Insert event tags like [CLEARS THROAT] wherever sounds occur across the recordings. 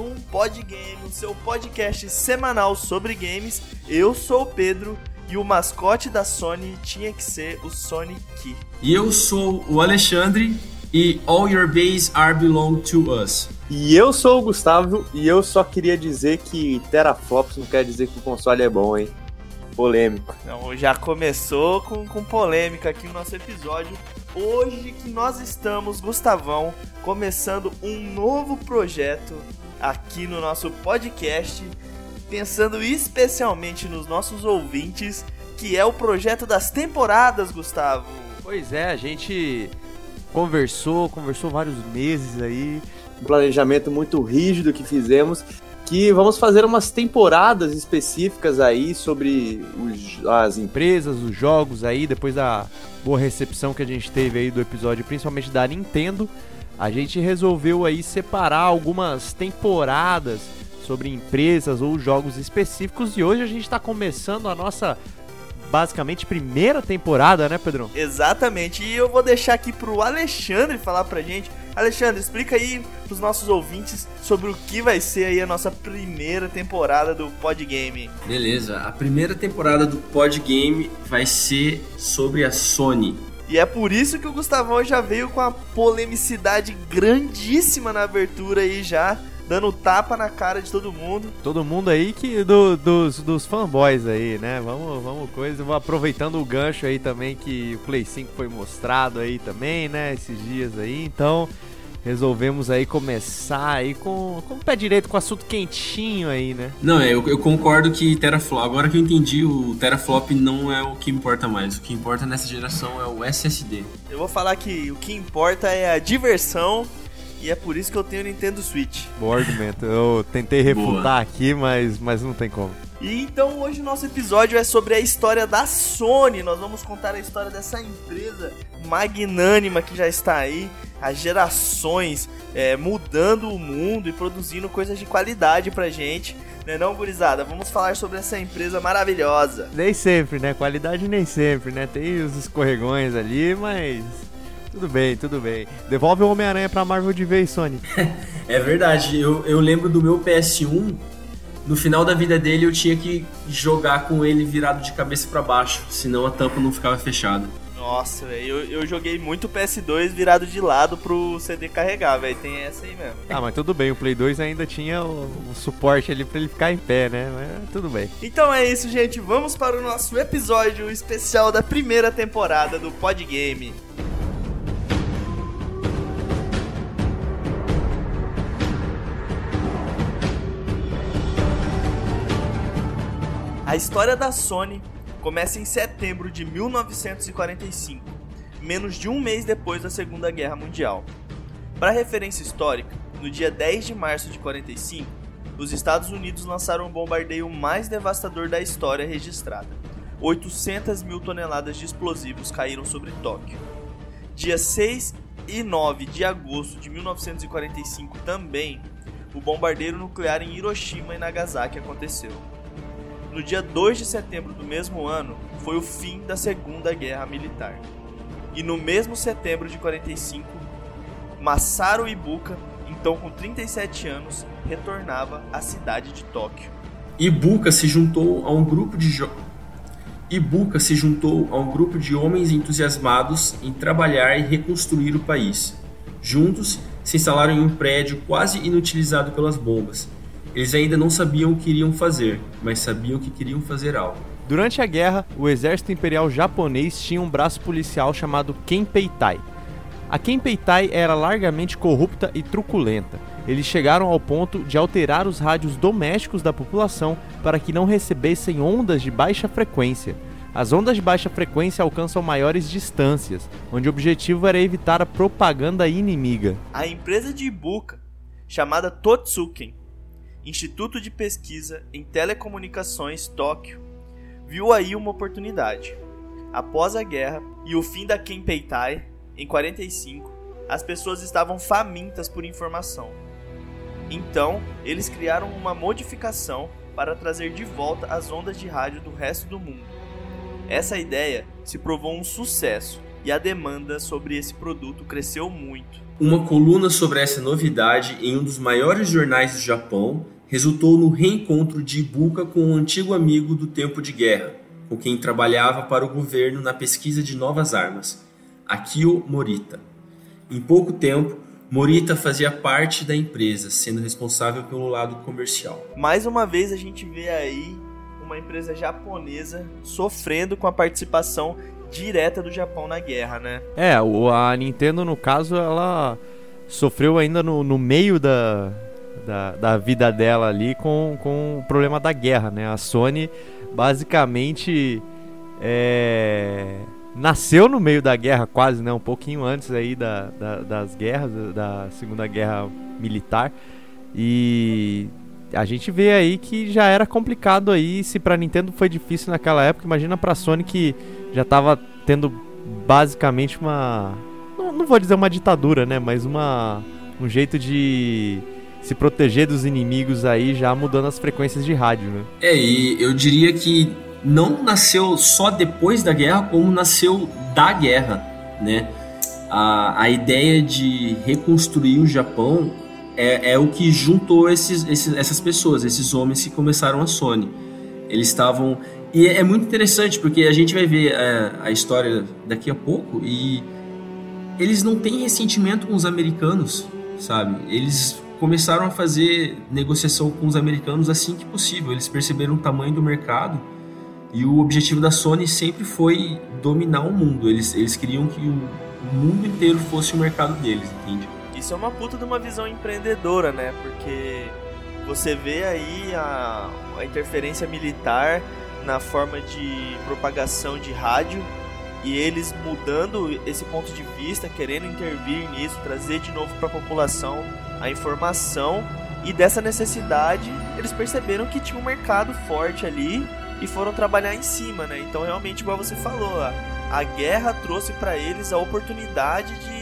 um Podgame, o seu podcast semanal sobre games. Eu sou o Pedro e o mascote da Sony tinha que ser o Sonic. E eu sou o Alexandre e All Your Base Are Belong to Us. E eu sou o Gustavo e eu só queria dizer que teraflops não quer dizer que o console é bom, hein? Polêmico. Então, já começou com, com polêmica aqui o nosso episódio. Hoje que nós estamos, Gustavão, começando um novo projeto aqui no nosso podcast, pensando especialmente nos nossos ouvintes, que é o projeto das temporadas, Gustavo. Pois é, a gente conversou, conversou vários meses aí. Um planejamento muito rígido que fizemos. Que vamos fazer umas temporadas específicas aí sobre os, as empresas, os jogos aí, depois da boa recepção que a gente teve aí do episódio, principalmente da Nintendo. A gente resolveu aí separar algumas temporadas sobre empresas ou jogos específicos e hoje a gente está começando a nossa basicamente primeira temporada, né, Pedro? Exatamente. E eu vou deixar aqui pro Alexandre falar pra gente. Alexandre, explica aí pros nossos ouvintes sobre o que vai ser aí a nossa primeira temporada do Podgame. Beleza, a primeira temporada do Podgame vai ser sobre a Sony. E é por isso que o Gustavão já veio com a polemicidade grandíssima na abertura aí já dando tapa na cara de todo mundo. Todo mundo aí que do, dos, dos fanboys aí, né? Vamos, vamos coisa, vou aproveitando o gancho aí também que o Play 5 foi mostrado aí também, né? Esses dias aí, então resolvemos aí começar aí com, com o pé direito, com o assunto quentinho aí, né? Não, é, eu, eu concordo que teraflop, agora que eu entendi, o teraflop não é o que importa mais. O que importa nessa geração é o SSD. Eu vou falar que o que importa é a diversão e é por isso que eu tenho o Nintendo Switch. Bom argumento. Eu tentei refutar Boa. aqui, mas, mas não tem como. E então hoje o nosso episódio é sobre a história da Sony. Nós vamos contar a história dessa empresa magnânima que já está aí há gerações, é, mudando o mundo e produzindo coisas de qualidade pra gente. Né não, gurizada? Vamos falar sobre essa empresa maravilhosa. Nem sempre, né? Qualidade nem sempre, né? Tem os escorregões ali, mas tudo bem, tudo bem. Devolve o Homem-Aranha pra Marvel de vez, Sony. [LAUGHS] é verdade. Eu, eu lembro do meu PS1. No final da vida dele, eu tinha que jogar com ele virado de cabeça para baixo, senão a tampa não ficava fechada. Nossa, velho, eu, eu joguei muito PS2 virado de lado pro CD carregar, velho. Tem essa aí mesmo. Ah, mas tudo bem, o Play 2 ainda tinha o, o, suporte ali pra ele ficar em pé, né? Mas tudo bem. Então é isso, gente. Vamos para o nosso episódio especial da primeira temporada do Podgame. A história da Sony começa em setembro de 1945, menos de um mês depois da Segunda Guerra Mundial. Para referência histórica, no dia 10 de março de 45, os Estados Unidos lançaram o bombardeio mais devastador da história registrada. 800 mil toneladas de explosivos caíram sobre Tóquio. Dia 6 e 9 de agosto de 1945 também, o bombardeio nuclear em Hiroshima e Nagasaki aconteceu. No dia 2 de setembro do mesmo ano, foi o fim da Segunda Guerra Militar. E no mesmo setembro de 45, Masaru Ibuka, então com 37 anos, retornava à cidade de Tóquio. Ibuka se juntou a um grupo de jo... Ibuka se juntou a um grupo de homens entusiasmados em trabalhar e reconstruir o país. Juntos, se instalaram em um prédio quase inutilizado pelas bombas eles ainda não sabiam o que iriam fazer, mas sabiam que queriam fazer algo. Durante a guerra, o exército imperial japonês tinha um braço policial chamado Kenpeitai. A Kenpeitai era largamente corrupta e truculenta. Eles chegaram ao ponto de alterar os rádios domésticos da população para que não recebessem ondas de baixa frequência. As ondas de baixa frequência alcançam maiores distâncias, onde o objetivo era evitar a propaganda inimiga. A empresa de Ibuka, chamada Totsuken, Instituto de Pesquisa em Telecomunicações Tóquio, viu aí uma oportunidade. Após a guerra e o fim da Kenpeitai, em 45, as pessoas estavam famintas por informação. Então, eles criaram uma modificação para trazer de volta as ondas de rádio do resto do mundo. Essa ideia se provou um sucesso e a demanda sobre esse produto cresceu muito. Uma coluna sobre essa novidade em um dos maiores jornais do Japão resultou no reencontro de Ibuka com um antigo amigo do tempo de guerra, com quem trabalhava para o governo na pesquisa de novas armas, Akio Morita. Em pouco tempo, Morita fazia parte da empresa, sendo responsável pelo lado comercial. Mais uma vez a gente vê aí uma empresa japonesa sofrendo com a participação direta do Japão na guerra, né? É, a Nintendo, no caso, ela sofreu ainda no, no meio da, da, da, vida dela ali com, com o problema da guerra, né? A Sony basicamente é, nasceu no meio da guerra, quase, né? Um pouquinho antes aí da, da, das guerras, da Segunda Guerra Militar. E a gente vê aí que já era complicado aí. Se pra Nintendo foi difícil naquela época, imagina pra Sony que já tava tendo basicamente uma. Não, não vou dizer uma ditadura, né? Mas uma. Um jeito de se proteger dos inimigos aí já mudando as frequências de rádio, né? É, e eu diria que não nasceu só depois da guerra, como nasceu da guerra, né? A, a ideia de reconstruir o Japão é, é o que juntou esses, esses, essas pessoas, esses homens que começaram a Sony. Eles estavam. E é, é muito interessante porque a gente vai ver a, é, a história daqui a pouco e eles não têm ressentimento com os americanos, sabe? Eles começaram a fazer negociação com os americanos assim que possível. Eles perceberam o tamanho do mercado e o objetivo da Sony sempre foi dominar o mundo. Eles, eles queriam que o, mundo inteiro fosse o mercado deles, entende? Isso é uma puta de uma visão empreendedora, né? Porque você vê aí a, a interferência militar na forma de propagação de rádio e eles mudando esse ponto de vista, querendo intervir nisso, trazer de novo para a população a informação e dessa necessidade eles perceberam que tinha um mercado forte ali e foram trabalhar em cima, né? Então, realmente, igual você falou, a, guerra trouxe para eles a oportunidade de,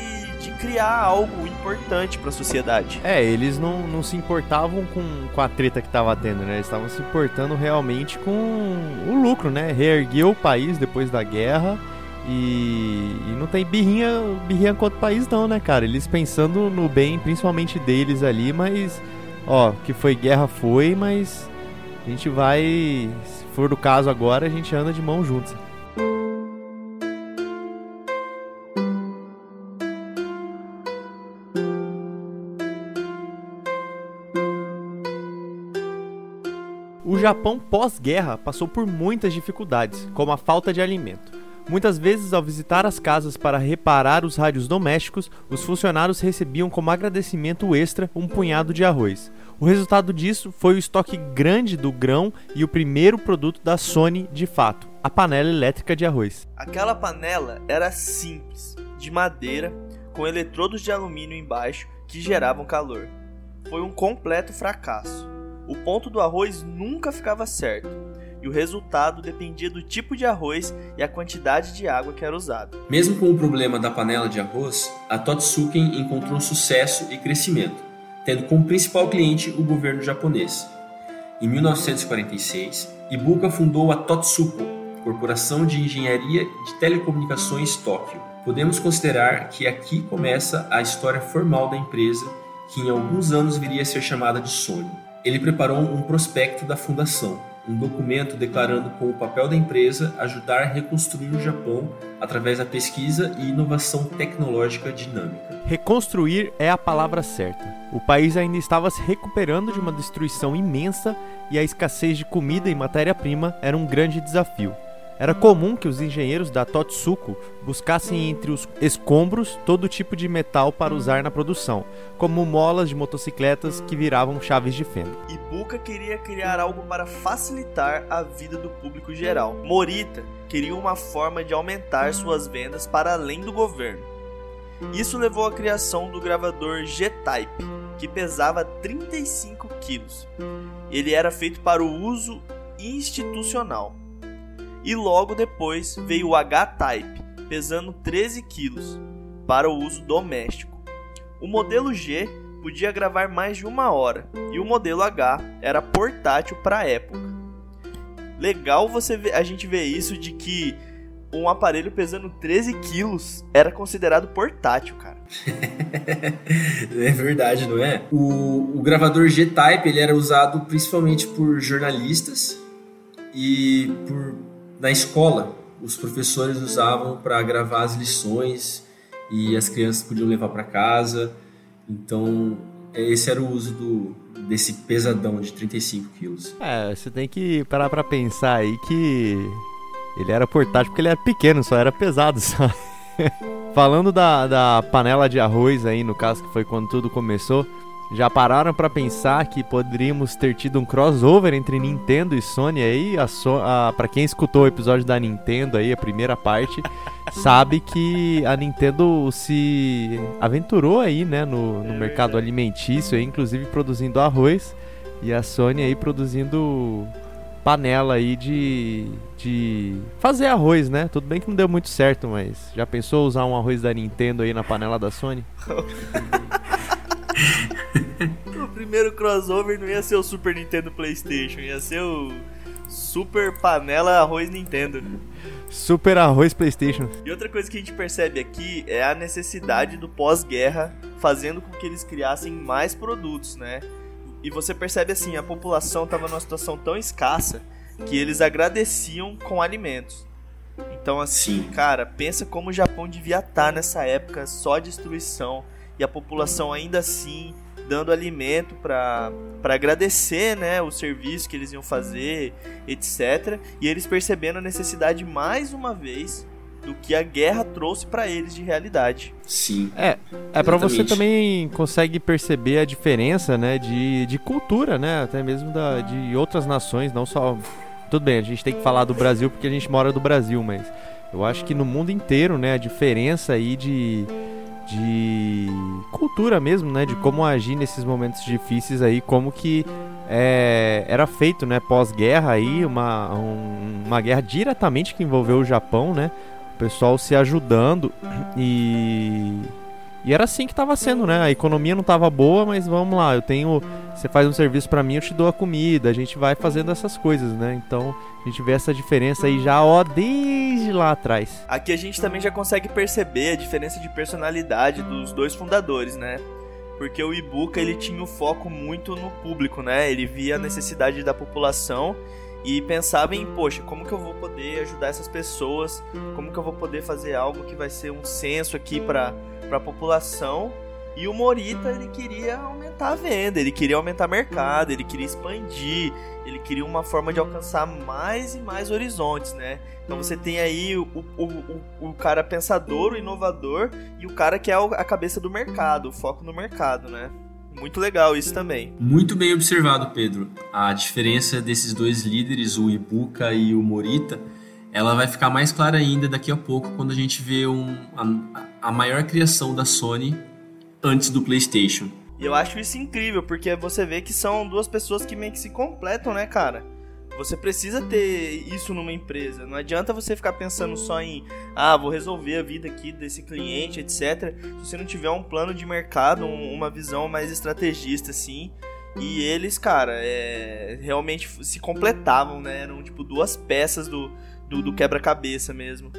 de criar algo importante para a sociedade. É, eles não, não se importavam com, com a treta que tava tendo, né? Eles estavam se importando realmente com o lucro, né? Reergueu o país depois da guerra. E, e, não tem birrinha, birrinha contra o país não, né, cara? Eles pensando no bem, principalmente deles ali, mas ó, que foi guerra foi, mas a gente vai for do caso agora, a gente anda de mão juntos. O Japão pós-guerra passou por muitas dificuldades, como a falta de alimento. Muitas vezes, ao visitar as casas para reparar os rádios domésticos, os funcionários recebiam como agradecimento extra um punhado de arroz. O resultado disso foi o estoque grande do grão e o primeiro produto da Sony de fato, a panela elétrica de arroz. Aquela panela era simples, de madeira, com eletrodos de alumínio embaixo que geravam calor. Foi um completo fracasso. O ponto do arroz nunca ficava certo, e o resultado dependia do tipo de arroz e a quantidade de água que era usada. Mesmo com o problema da panela de arroz, a Totsuken encontrou sucesso e crescimento tendo como principal cliente o governo japonês. Em 1946, Ibuka fundou a Totsuko, Corporação de Engenharia de Telecomunicações Tóquio. Podemos considerar que aqui começa a história formal da empresa, que em alguns anos viria a ser chamada de Sony. Ele preparou um prospecto da fundação, um documento declarando como o papel da empresa ajudar a reconstruir o Japão através da pesquisa e inovação tecnológica dinâmica. Reconstruir é a palavra certa. O país ainda estava se recuperando de uma destruição imensa e a escassez de comida e matéria-prima era um grande desafio. Era comum que os engenheiros da Totsuko buscassem entre os escombros todo tipo de metal para usar na produção, como molas de motocicletas que viravam chaves de fenda. Ibuka queria criar algo para facilitar a vida do público geral. Morita queria uma forma de aumentar suas vendas para além do governo. Isso levou à criação do gravador G-Type, que pesava 35 quilos. Ele era feito para o uso institucional e logo depois veio o H-Type, pesando 13 kg, para o uso doméstico. O modelo G podia gravar mais de uma hora e o modelo H era portátil para a época. Legal você ver, a gente ver isso de que um aparelho pesando 13 quilos era considerado portátil, cara. [LAUGHS] é verdade, não é? O, o gravador G-Type ele era usado principalmente por jornalistas e por na escola os professores usavam para gravar as lições e as crianças podiam levar para casa. Então esse era o uso do, desse pesadão de 35 quilos. É, você tem que parar para pensar aí que ele era portátil porque ele era pequeno, só era pesado [LAUGHS] só. Falando da, da panela de arroz aí, no caso que foi quando tudo começou, já pararam para pensar que poderíamos ter tido um crossover entre Nintendo e Sony aí? A so a, para quem escutou o episódio da Nintendo aí, a primeira parte, [LAUGHS] sabe que a Nintendo se aventurou aí, né, no, no mercado alimentício, aí, inclusive produzindo arroz, e a Sony aí produzindo panela aí de, de fazer arroz, né? Tudo bem que não deu muito certo, mas já pensou usar um arroz da Nintendo aí na panela da Sony? [LAUGHS] [LAUGHS] o primeiro crossover não ia ser o Super Nintendo PlayStation, ia ser o Super Panela Arroz Nintendo. Super Arroz PlayStation. E outra coisa que a gente percebe aqui é a necessidade do pós-guerra fazendo com que eles criassem mais produtos, né? E você percebe assim, a população estava numa situação tão escassa que eles agradeciam com alimentos. Então assim, Sim. cara, pensa como o Japão devia estar tá nessa época só destruição e a população ainda assim dando alimento para agradecer né, o serviço que eles iam fazer, etc. E eles percebendo a necessidade mais uma vez do que a guerra trouxe para eles de realidade. Sim. É, é para você também consegue perceber a diferença, né, de, de cultura, né, até mesmo da, de outras nações, não só tudo bem, a gente tem que falar do Brasil porque a gente mora do Brasil, mas eu acho que no mundo inteiro, né, a diferença aí de de cultura mesmo, né, de como agir nesses momentos difíceis aí, como que é, era feito, né, pós-guerra aí, uma, um, uma guerra diretamente que envolveu o Japão, né, pessoal se ajudando e e era assim que estava sendo, né? A economia não estava boa, mas vamos lá, eu tenho, você faz um serviço para mim, eu te dou a comida, a gente vai fazendo essas coisas, né? Então, a gente vê essa diferença aí já ó desde lá atrás. Aqui a gente também já consegue perceber a diferença de personalidade dos dois fundadores, né? Porque o Ibuka ele tinha o foco muito no público, né? Ele via a necessidade da população e pensava em, poxa, como que eu vou poder ajudar essas pessoas? Como que eu vou poder fazer algo que vai ser um senso aqui para a população? E o Morita, ele queria aumentar a venda, ele queria aumentar o mercado, ele queria expandir, ele queria uma forma de alcançar mais e mais horizontes, né? Então você tem aí o, o, o, o cara pensador, o inovador e o cara que é a cabeça do mercado, o foco no mercado, né? Muito legal isso também. Muito bem observado, Pedro. A diferença desses dois líderes, o Ibuka e o Morita, ela vai ficar mais clara ainda daqui a pouco quando a gente vê um, a, a maior criação da Sony antes do PlayStation. E eu acho isso incrível, porque você vê que são duas pessoas que meio que se completam, né, cara? Você precisa ter isso numa empresa. Não adianta você ficar pensando só em, ah, vou resolver a vida aqui desse cliente, etc. Se você não tiver um plano de mercado, uma visão mais estrategista, assim. E eles, cara, é, realmente se completavam, né? Eram tipo duas peças do, do, do quebra-cabeça mesmo.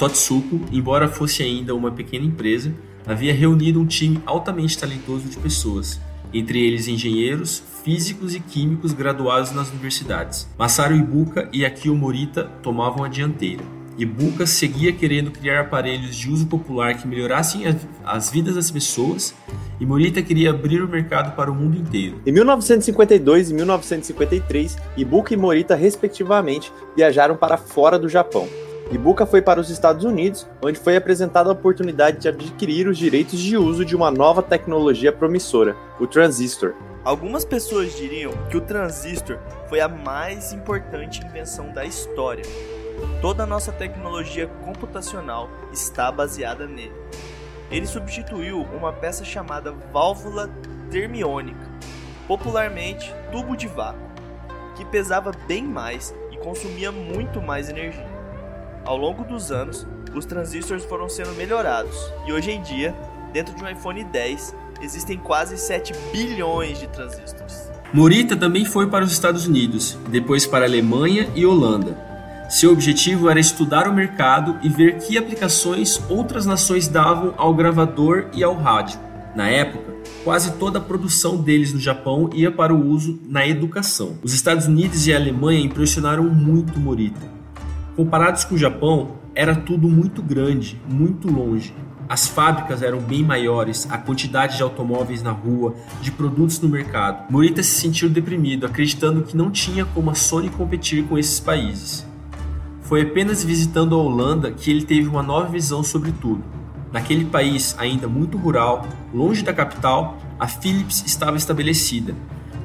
Totsuko, embora fosse ainda uma pequena empresa, havia reunido um time altamente talentoso de pessoas, entre eles engenheiros, físicos e químicos graduados nas universidades. Masaru Ibuka e Akio Morita tomavam a dianteira. Ibuka seguia querendo criar aparelhos de uso popular que melhorassem as vidas das pessoas e Morita queria abrir o mercado para o mundo inteiro. Em 1952 e 1953, Ibuka e Morita, respectivamente, viajaram para fora do Japão. Ibuka foi para os Estados Unidos, onde foi apresentada a oportunidade de adquirir os direitos de uso de uma nova tecnologia promissora, o transistor. Algumas pessoas diriam que o transistor foi a mais importante invenção da história. Toda a nossa tecnologia computacional está baseada nele. Ele substituiu uma peça chamada válvula termiônica, popularmente tubo de vácuo, que pesava bem mais e consumia muito mais energia. Ao longo dos anos, os transistores foram sendo melhorados e hoje em dia, dentro de um iPhone 10, existem quase 7 bilhões de transistores. Morita também foi para os Estados Unidos, depois para a Alemanha e Holanda. Seu objetivo era estudar o mercado e ver que aplicações outras nações davam ao gravador e ao rádio. Na época, quase toda a produção deles no Japão ia para o uso na educação. Os Estados Unidos e a Alemanha impressionaram muito Morita. Comparados com o Japão, era tudo muito grande, muito longe. As fábricas eram bem maiores, a quantidade de automóveis na rua, de produtos no mercado. Morita se sentiu deprimido, acreditando que não tinha como a Sony competir com esses países. Foi apenas visitando a Holanda que ele teve uma nova visão sobre tudo. Naquele país ainda muito rural, longe da capital, a Philips estava estabelecida.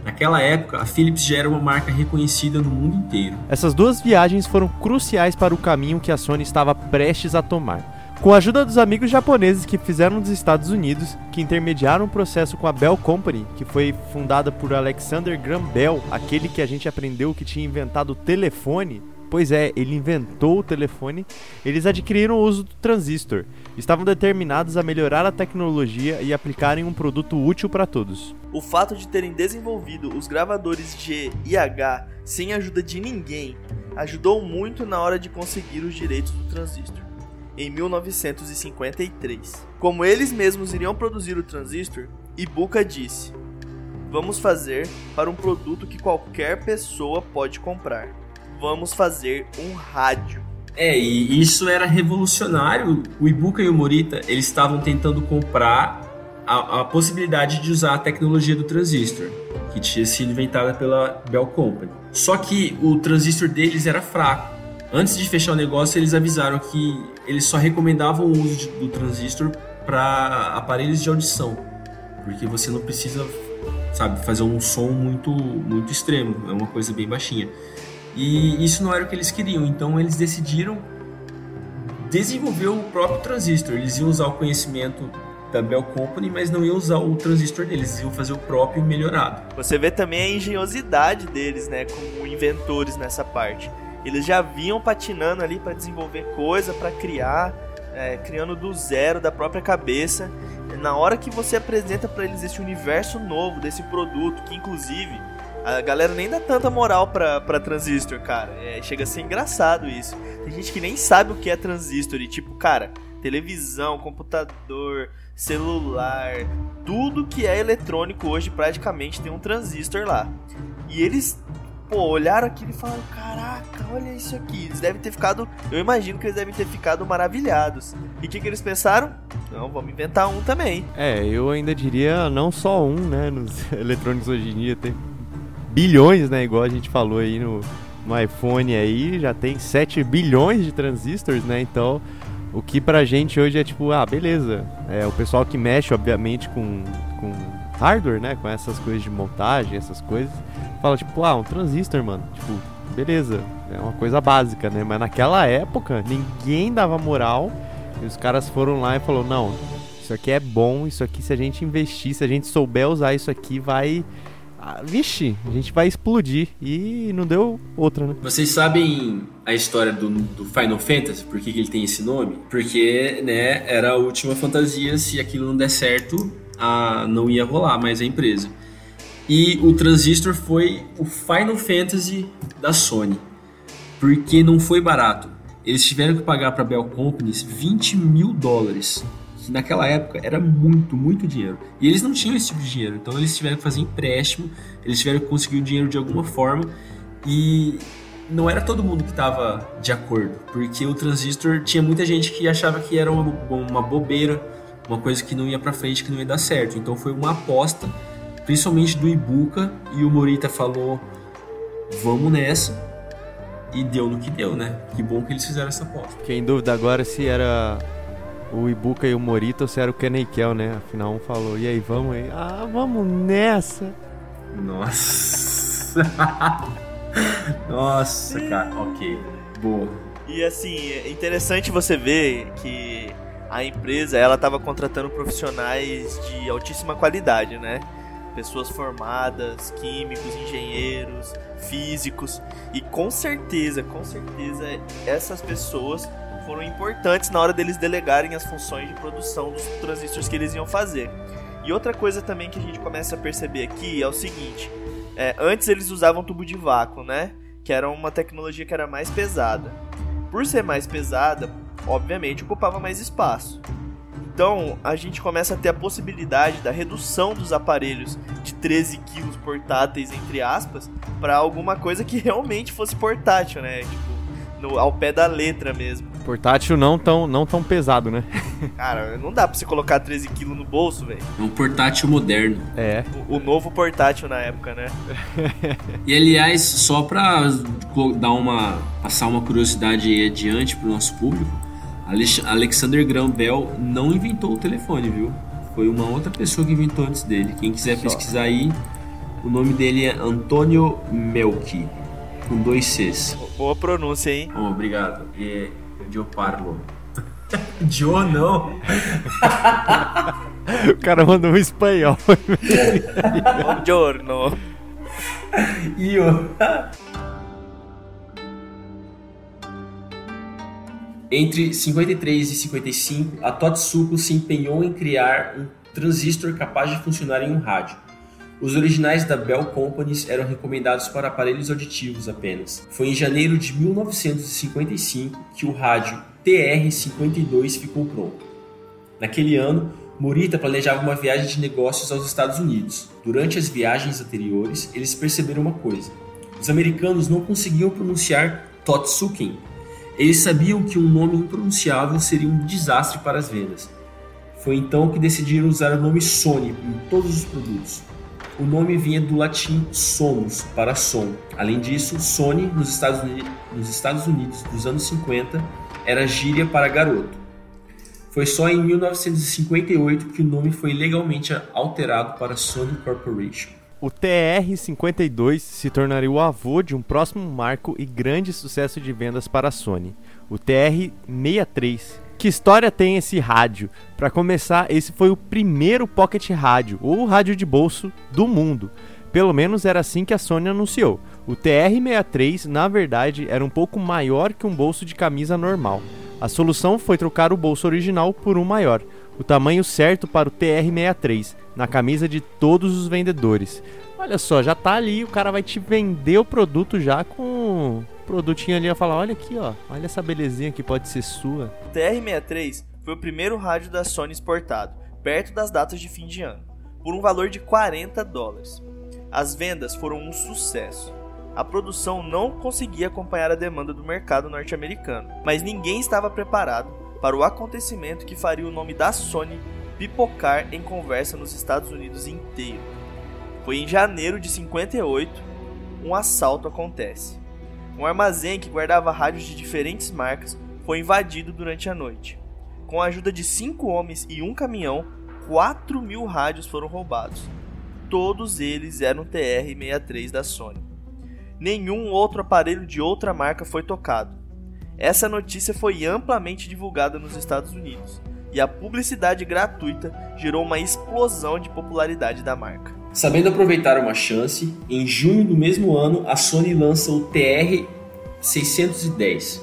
Naquela época, a Philips já era uma marca reconhecida no mundo inteiro. Essas duas viagens foram cruciais para o caminho que a Sony estava prestes a tomar. Com a ajuda dos amigos japoneses que fizeram dos Estados Unidos, que intermediaram o processo com a Bell Company, que foi fundada por Alexander Graham Bell, aquele que a gente aprendeu que tinha inventado o telefone. Pois é, ele inventou o telefone. Eles adquiriram o uso do transistor. Estavam determinados a melhorar a tecnologia e aplicarem um produto útil para todos. O fato de terem desenvolvido os gravadores G e H sem a ajuda de ninguém ajudou muito na hora de conseguir os direitos do transistor em 1953. Como eles mesmos iriam produzir o transistor, Ibuka disse: Vamos fazer para um produto que qualquer pessoa pode comprar. Vamos fazer um rádio. É, e isso era revolucionário. O Ibuka e o Morita, eles estavam tentando comprar a, a, possibilidade de usar a tecnologia do transistor, que tinha sido inventada pela Bell Company. Só que o transistor deles era fraco. Antes de fechar o negócio, eles avisaram que eles só recomendavam o uso de, do transistor para aparelhos de audição, porque você não precisa, sabe, fazer um som muito muito extremo, é uma coisa bem baixinha. E isso não era o que eles queriam, então eles decidiram desenvolver o próprio transistor. Eles iam usar o conhecimento da Bell Company, mas não iam usar o transistor deles, eles iam fazer o próprio melhorado. Você vê também a engenhosidade deles, né, como inventores nessa parte. Eles já vinham patinando ali para desenvolver coisa, para criar, é, criando do zero, da própria cabeça. Na hora que você apresenta para eles esse universo novo desse produto, que inclusive a galera nem dá tanta moral pra, pra transistor, cara. É, chega a ser engraçado isso. Tem gente que nem sabe o que é transistor e tipo, cara, televisão, computador, celular, tudo que é eletrônico hoje praticamente tem um transistor lá. E eles pô, olharam aquilo e falaram: Caraca, olha isso aqui. Eles devem ter ficado. Eu imagino que eles devem ter ficado maravilhados. E o que, que eles pensaram? Não, vamos inventar um também. É, eu ainda diria não só um, né? Nos [LAUGHS] eletrônicos hoje em dia tem bilhões, né? Igual a gente falou aí no, no iPhone aí, já tem 7 bilhões de transistores, né? Então. O que pra gente hoje é tipo, ah, beleza. É o pessoal que mexe, obviamente, com, com hardware, né? Com essas coisas de montagem, essas coisas fala, tipo, ah, um transistor, mano. Tipo, beleza, é uma coisa básica, né? Mas naquela época, ninguém dava moral. E os caras foram lá e falou, não, isso aqui é bom, isso aqui se a gente investir, se a gente souber usar isso aqui, vai. Ah, vixe, a gente vai explodir. E não deu outra, né? Vocês sabem a história do, do Final Fantasy? Por que, que ele tem esse nome? Porque, né, era a última fantasia, se aquilo não der certo, a, não ia rolar mais a empresa. E o Transistor foi o Final Fantasy da Sony, porque não foi barato. Eles tiveram que pagar para Bell Companies 20 mil dólares, que naquela época era muito, muito dinheiro. E eles não tinham esse tipo de dinheiro, então eles tiveram que fazer empréstimo, eles tiveram que conseguir o dinheiro de alguma forma e não era todo mundo que estava de acordo, porque o transistor tinha muita gente que achava que era uma, uma bobeira, uma coisa que não ia para frente, que não ia dar certo. Então foi uma aposta principalmente do Ibuka, e o Morita falou: vamos nessa. E deu no que deu, né? Que bom que eles fizeram essa aposta. Fiquei em dúvida agora se era o Ibuka e o Morita ou se era o Keneikel, né? Afinal, um falou: e aí, vamos aí? Ah, vamos nessa! Nossa! [LAUGHS] Nossa, cara, ok. Boa. E assim, é interessante você ver que a empresa ela estava contratando profissionais de altíssima qualidade, né? pessoas formadas, químicos, engenheiros, físicos e com certeza, com certeza essas pessoas foram importantes na hora deles delegarem as funções de produção dos transistores que eles iam fazer. E outra coisa também que a gente começa a perceber aqui é o seguinte: é, antes eles usavam tubo de vácuo, né? Que era uma tecnologia que era mais pesada. Por ser mais pesada, obviamente ocupava mais espaço. Então a gente começa a ter a possibilidade da redução dos aparelhos de 13 quilos portáteis, entre aspas, para alguma coisa que [LAUGHS] realmente fosse portátil, né? Tipo, no, ao pé da letra mesmo. Portátil não tão, não tão pesado, né? [LAUGHS] Cara, não dá pra você colocar 13 quilos no bolso, velho. É um portátil moderno. É. O, o novo portátil na época, né? E aliás, só pra dar uma. passar uma curiosidade aí adiante pro nosso público, Alex- Alexander Graham Bell não inventou o telefone, viu? Foi uma outra pessoa que inventou antes dele. Quem quiser Só. pesquisar aí, o nome dele é Antônio Melchi, com dois Cs. Boa pronúncia, hein? Oh, obrigado. E Dio Parlo. [LAUGHS] Dio não. O cara mandou um espanhol. Buongiorno. Io. Entre 53 e 55, a Totsuko se empenhou em criar um transistor capaz de funcionar em um rádio. Os originais da Bell Companies eram recomendados para aparelhos auditivos apenas. Foi em janeiro de 1955 que o rádio TR-52 ficou pronto. Naquele ano, Morita planejava uma viagem de negócios aos Estados Unidos. Durante as viagens anteriores, eles perceberam uma coisa: os americanos não conseguiam pronunciar Totsuken. Eles sabiam que um nome impronunciável seria um desastre para as vendas. Foi então que decidiram usar o nome Sony em todos os produtos. O nome vinha do latim sonus, para som. Além disso, Sony, nos Estados, Uni- nos Estados Unidos dos anos 50, era gíria para garoto. Foi só em 1958 que o nome foi legalmente alterado para Sony Corporation. O TR-52 se tornaria o avô de um próximo marco e grande sucesso de vendas para a Sony, o TR-63. Que história tem esse rádio? Para começar, esse foi o primeiro pocket rádio, ou rádio de bolso, do mundo. Pelo menos era assim que a Sony anunciou. O TR-63, na verdade, era um pouco maior que um bolso de camisa normal. A solução foi trocar o bolso original por um maior, o tamanho certo para o TR-63, na camisa de todos os vendedores. Olha só, já tá ali, o cara vai te vender o produto já com produtinho ali, vai falar, olha aqui ó, olha essa belezinha que pode ser sua. O TR-63 foi o primeiro rádio da Sony exportado, perto das datas de fim de ano, por um valor de 40 dólares. As vendas foram um sucesso. A produção não conseguia acompanhar a demanda do mercado norte-americano, mas ninguém estava preparado para o acontecimento que faria o nome da Sony pipocar em conversa nos Estados Unidos inteiro. Foi em janeiro de 58, um assalto acontece. Um armazém que guardava rádios de diferentes marcas foi invadido durante a noite. Com a ajuda de cinco homens e um caminhão, 4 mil rádios foram roubados. Todos eles eram TR-63 da Sony. Nenhum outro aparelho de outra marca foi tocado. Essa notícia foi amplamente divulgada nos Estados Unidos e a publicidade gratuita gerou uma explosão de popularidade da marca. Sabendo aproveitar uma chance, em junho do mesmo ano a Sony lança o TR-610.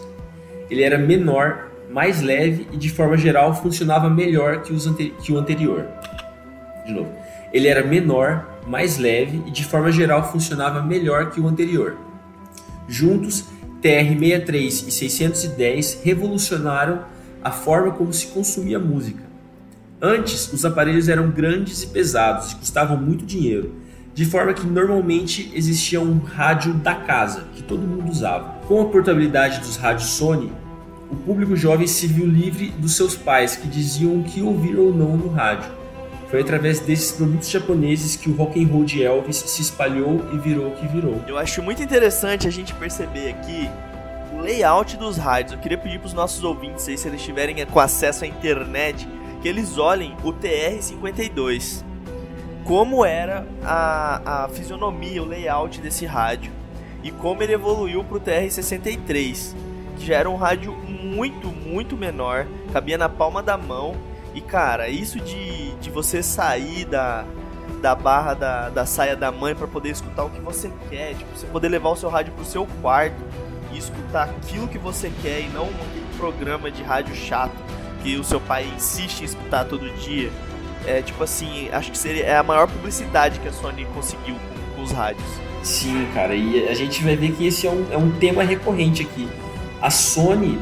Ele era menor, mais leve e de forma geral funcionava melhor que, que o anterior. De novo. Ele era menor, mais leve e de forma geral funcionava melhor que o anterior. Juntos, TR-63 e 610 revolucionaram a forma como se consumia música. Antes, os aparelhos eram grandes e pesados e custavam muito dinheiro, de forma que normalmente existia um rádio da casa, que todo mundo usava. Com a portabilidade dos rádios Sony, o público jovem se viu livre dos seus pais, que diziam o que ouvir ou não no rádio. Foi através desses produtos japoneses que o rock and roll de Elvis se espalhou e virou o que virou. Eu acho muito interessante a gente perceber aqui o layout dos rádios. Eu queria pedir para os nossos ouvintes aí, se eles tiverem com acesso à internet, que eles olhem o TR-52. Como era a, a fisionomia, o layout desse rádio. E como ele evoluiu para o TR-63, que já era um rádio muito, muito menor, cabia na palma da mão. E cara, isso de, de você sair da, da barra da, da saia da mãe para poder escutar o que você quer, tipo, você poder levar o seu rádio pro seu quarto e escutar aquilo que você quer e não um programa de rádio chato que o seu pai insiste em escutar todo dia. É tipo assim, acho que seria é a maior publicidade que a Sony conseguiu com, com os rádios. Sim, cara, e a gente vai ver que esse é um, é um tema recorrente aqui. A Sony,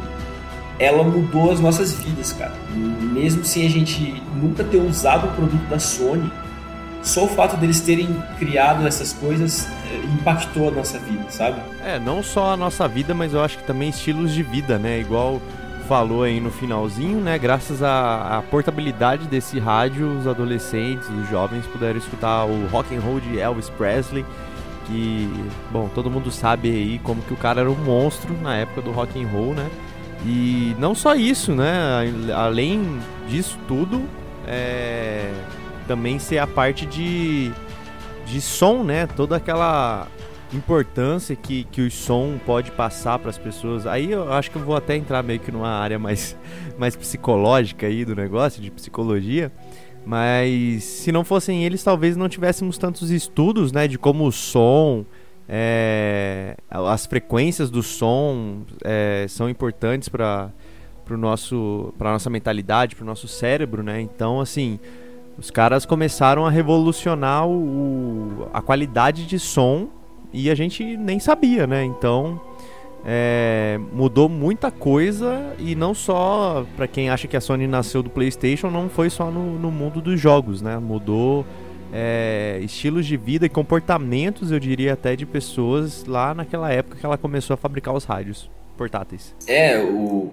ela mudou as nossas vidas, cara. Mesmo sem a gente nunca ter usado o produto da Sony, só o fato deles terem criado essas coisas é, impactou a nossa vida, sabe? É, não só a nossa vida, mas eu acho que também estilos de vida, né? Igual falou aí no finalzinho, né? Graças à, portabilidade desse rádio, os adolescentes, os jovens puderam escutar o rock and roll de Elvis Presley, que, bom, todo mundo sabe aí como que o cara era um monstro na época do rock and roll, né? E não só isso, né? Além disso tudo, é, também ser a parte de, de som, né? Toda aquela importância que, que o som pode passar para as pessoas. Aí eu acho que eu vou até entrar meio que numa área mais, [LAUGHS] mais psicológica aí do negócio, de psicologia. Mas se não fossem eles, talvez não tivéssemos tantos estudos, né, de como o som, é, as frequências do som é, são importantes para para nosso para nossa mentalidade, para o nosso cérebro, né? Então, assim, os caras começaram a revolucionar o, a qualidade de som e a gente nem sabia, né? Então é, mudou muita coisa e não só para quem acha que a Sony nasceu do PlayStation, não foi só no, no mundo dos jogos, né? Mudou é, estilos de vida e comportamentos, eu diria até de pessoas lá naquela época que ela começou a fabricar os rádios portáteis. É, o,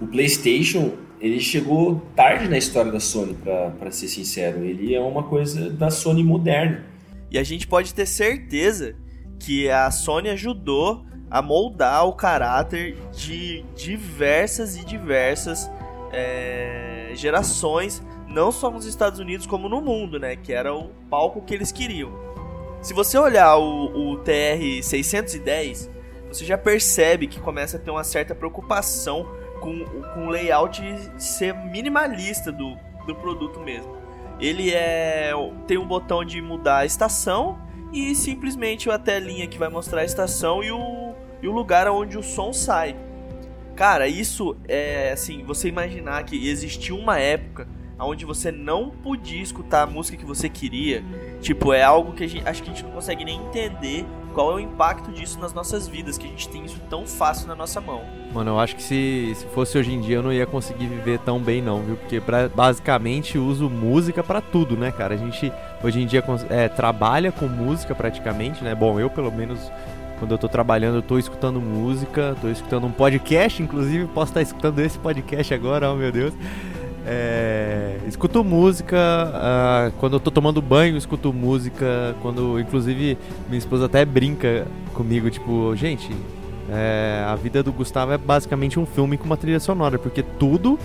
o PlayStation ele chegou tarde na história da Sony, para ser sincero. Ele é uma coisa da Sony moderna. E a gente pode ter certeza que a Sony ajudou a moldar o caráter de diversas e diversas é, gerações, não só nos Estados Unidos como no mundo, né? Que era o palco que eles queriam. Se você olhar o, o TR-610, você já percebe que começa a ter uma certa preocupação com, com o layout ser minimalista do, do produto mesmo. Ele é tem um botão de mudar a estação e simplesmente a telinha que vai mostrar a estação e o, e o lugar onde o som sai. Cara, isso é assim, você imaginar que existiu uma época onde você não podia escutar a música que você queria, tipo, é algo que gente, acho que a gente não consegue nem entender qual é o impacto disso nas nossas vidas, que a gente tem isso tão fácil na nossa mão. Mano, eu acho que se, se fosse hoje em dia eu não ia conseguir viver tão bem não, viu? Porque pra, basicamente uso música para tudo, né, cara? A gente hoje em dia é, trabalha com música praticamente, né? Bom, eu pelo menos quando eu tô trabalhando, eu tô escutando música, tô escutando um podcast, inclusive posso estar escutando esse podcast agora, oh meu Deus. É, escuto música, uh, quando eu tô tomando banho, escuto música. Quando, inclusive, minha esposa até brinca comigo, tipo, gente, é, a vida do Gustavo é basicamente um filme com uma trilha sonora, porque tudo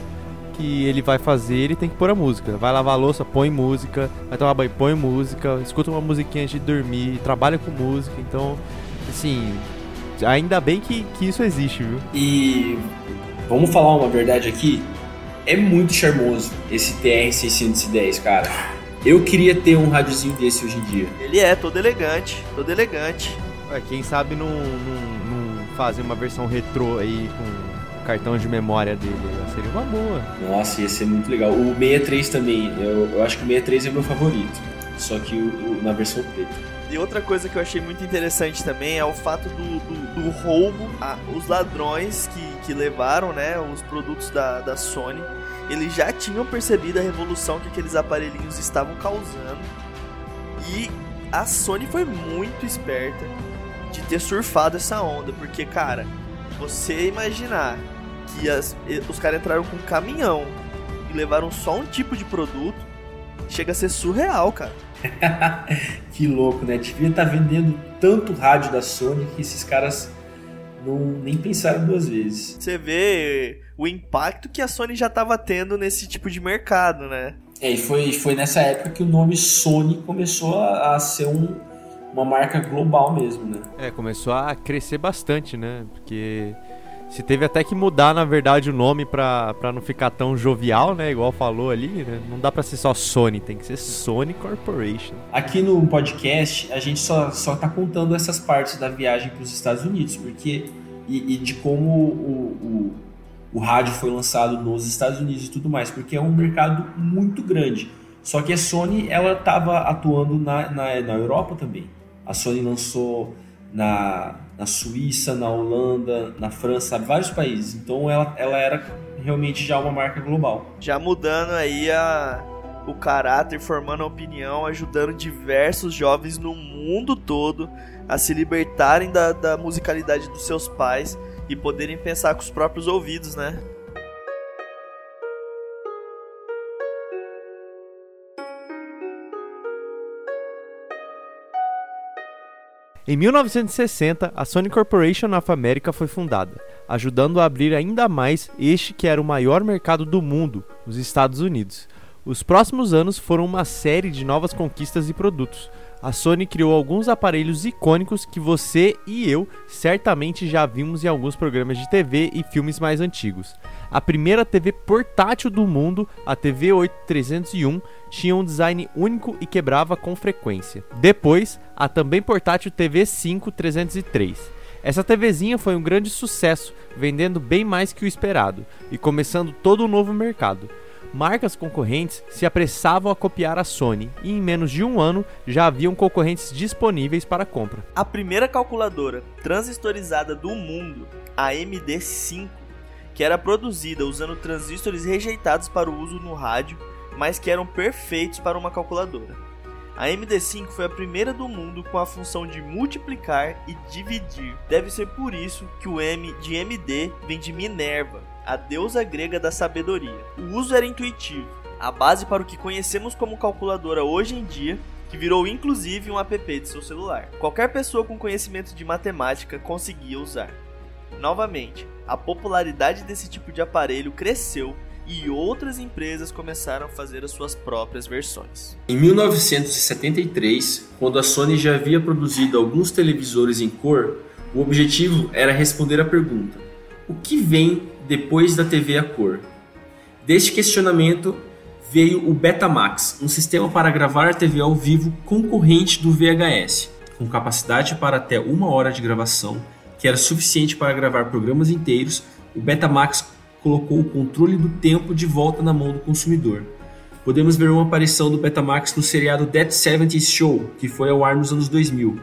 que ele vai fazer, ele tem que pôr a música. Vai lavar a louça, põe música, vai tomar banho, põe música, escuta uma musiquinha antes de dormir, trabalha com música, então, assim, ainda bem que, que isso existe, viu? E vamos falar uma verdade aqui é muito charmoso esse TR-610, cara. Eu queria ter um rádiozinho desse hoje em dia. Ele é todo elegante, todo elegante. Ué, quem sabe não, não, não fazer uma versão retrô aí com cartão de memória dele. Seria uma boa. Nossa, ia ser muito legal. O 63 também. Eu, eu acho que o 63 é meu favorito. Só que o, o, na versão preta. E outra coisa que eu achei muito interessante também é o fato do, do, do roubo, a, os ladrões que, que levaram né, os produtos da, da Sony, eles já tinham percebido a revolução que aqueles aparelhinhos estavam causando. E a Sony foi muito esperta de ter surfado essa onda, porque, cara, você imaginar que as, os caras entraram com um caminhão e levaram só um tipo de produto, chega a ser surreal, cara. [LAUGHS] que louco, né? Devia estar tá vendendo tanto rádio da Sony que esses caras não nem pensaram duas vezes. Você vê o impacto que a Sony já estava tendo nesse tipo de mercado, né? É, e foi, foi nessa época que o nome Sony começou a, a ser um, uma marca global mesmo, né? É, começou a crescer bastante, né? Porque se teve até que mudar, na verdade, o nome pra, pra não ficar tão jovial, né? Igual falou ali, né? Não dá pra ser só Sony, tem que ser Sony Corporation. Aqui no podcast, a gente só, só tá contando essas partes da viagem pros Estados Unidos, porque e, e de como o, o, o, rádio foi lançado nos Estados Unidos e tudo mais, porque é um mercado muito grande. Só que a Sony ela estava atuando na, na, na Europa também. A Sony lançou na, na Suíça, na Holanda, na França, vários países. Então ela, ela era realmente já uma marca global. Já mudando aí a, o caráter, formando a opinião, ajudando diversos jovens no mundo todo a se libertarem da, da musicalidade dos seus pais e poderem pensar com os próprios ouvidos, né? Em 1960, a Sony Corporation of America foi fundada, ajudando a abrir ainda mais este que era o maior mercado do mundo, os Estados Unidos. Os próximos anos foram uma série de novas conquistas e produtos, a Sony criou alguns aparelhos icônicos que você e eu certamente já vimos em alguns programas de TV e filmes mais antigos. A primeira TV portátil do mundo, a TV 8301, tinha um design único e quebrava com frequência. Depois, a também portátil TV 5303. Essa TVzinha foi um grande sucesso, vendendo bem mais que o esperado e começando todo um novo mercado marcas concorrentes se apressavam a copiar a Sony e em menos de um ano já haviam concorrentes disponíveis para compra. A primeira calculadora transistorizada do mundo, a MD5, que era produzida usando transistores rejeitados para o uso no rádio, mas que eram perfeitos para uma calculadora. A MD5 foi a primeira do mundo com a função de multiplicar e dividir. Deve ser por isso que o M de MD vem de Minerva, a deusa grega da sabedoria. O uso era intuitivo, a base para o que conhecemos como calculadora hoje em dia, que virou inclusive um app de seu celular. Qualquer pessoa com conhecimento de matemática conseguia usar. Novamente, a popularidade desse tipo de aparelho cresceu e outras empresas começaram a fazer as suas próprias versões. Em 1973, quando a Sony já havia produzido alguns televisores em cor, o objetivo era responder a pergunta: o que vem depois da TV a cor. Deste questionamento veio o Betamax, um sistema para gravar TV ao vivo concorrente do VHS, com capacidade para até uma hora de gravação, que era suficiente para gravar programas inteiros. O Betamax colocou o controle do tempo de volta na mão do consumidor. Podemos ver uma aparição do Betamax no seriado Dead 70s Show, que foi ao ar nos anos 2000.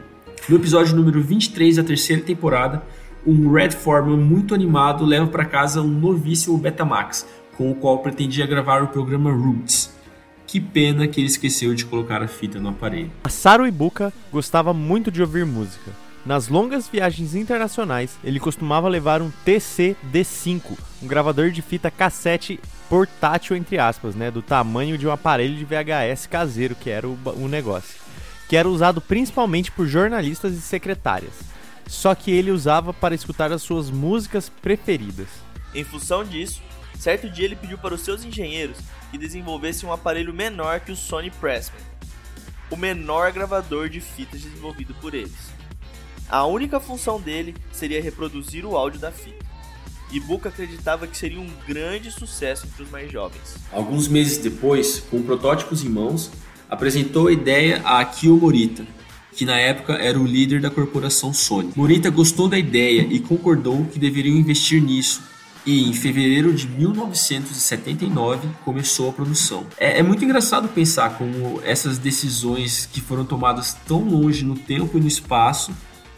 No episódio número 23 da terceira temporada, um Red Foreman muito animado leva para casa um novíssimo Betamax, com o qual pretendia gravar o programa Roots. Que pena que ele esqueceu de colocar a fita no aparelho. A Saru Ibuka gostava muito de ouvir música. Nas longas viagens internacionais, ele costumava levar um TC-D5, um gravador de fita cassete portátil, entre aspas, né, do tamanho de um aparelho de VHS caseiro, que era o, o negócio, que era usado principalmente por jornalistas e secretárias só que ele usava para escutar as suas músicas preferidas. Em função disso, certo dia ele pediu para os seus engenheiros que desenvolvessem um aparelho menor que o Sony Pressman, o menor gravador de fitas desenvolvido por eles. A única função dele seria reproduzir o áudio da fita. Ibuka acreditava que seria um grande sucesso entre os mais jovens. Alguns meses depois, com protótipos em mãos, apresentou a ideia a Akio Morita, que na época era o líder da corporação Sony. Morita gostou da ideia e concordou que deveriam investir nisso. E em fevereiro de 1979 começou a produção. É, é muito engraçado pensar como essas decisões que foram tomadas tão longe no tempo e no espaço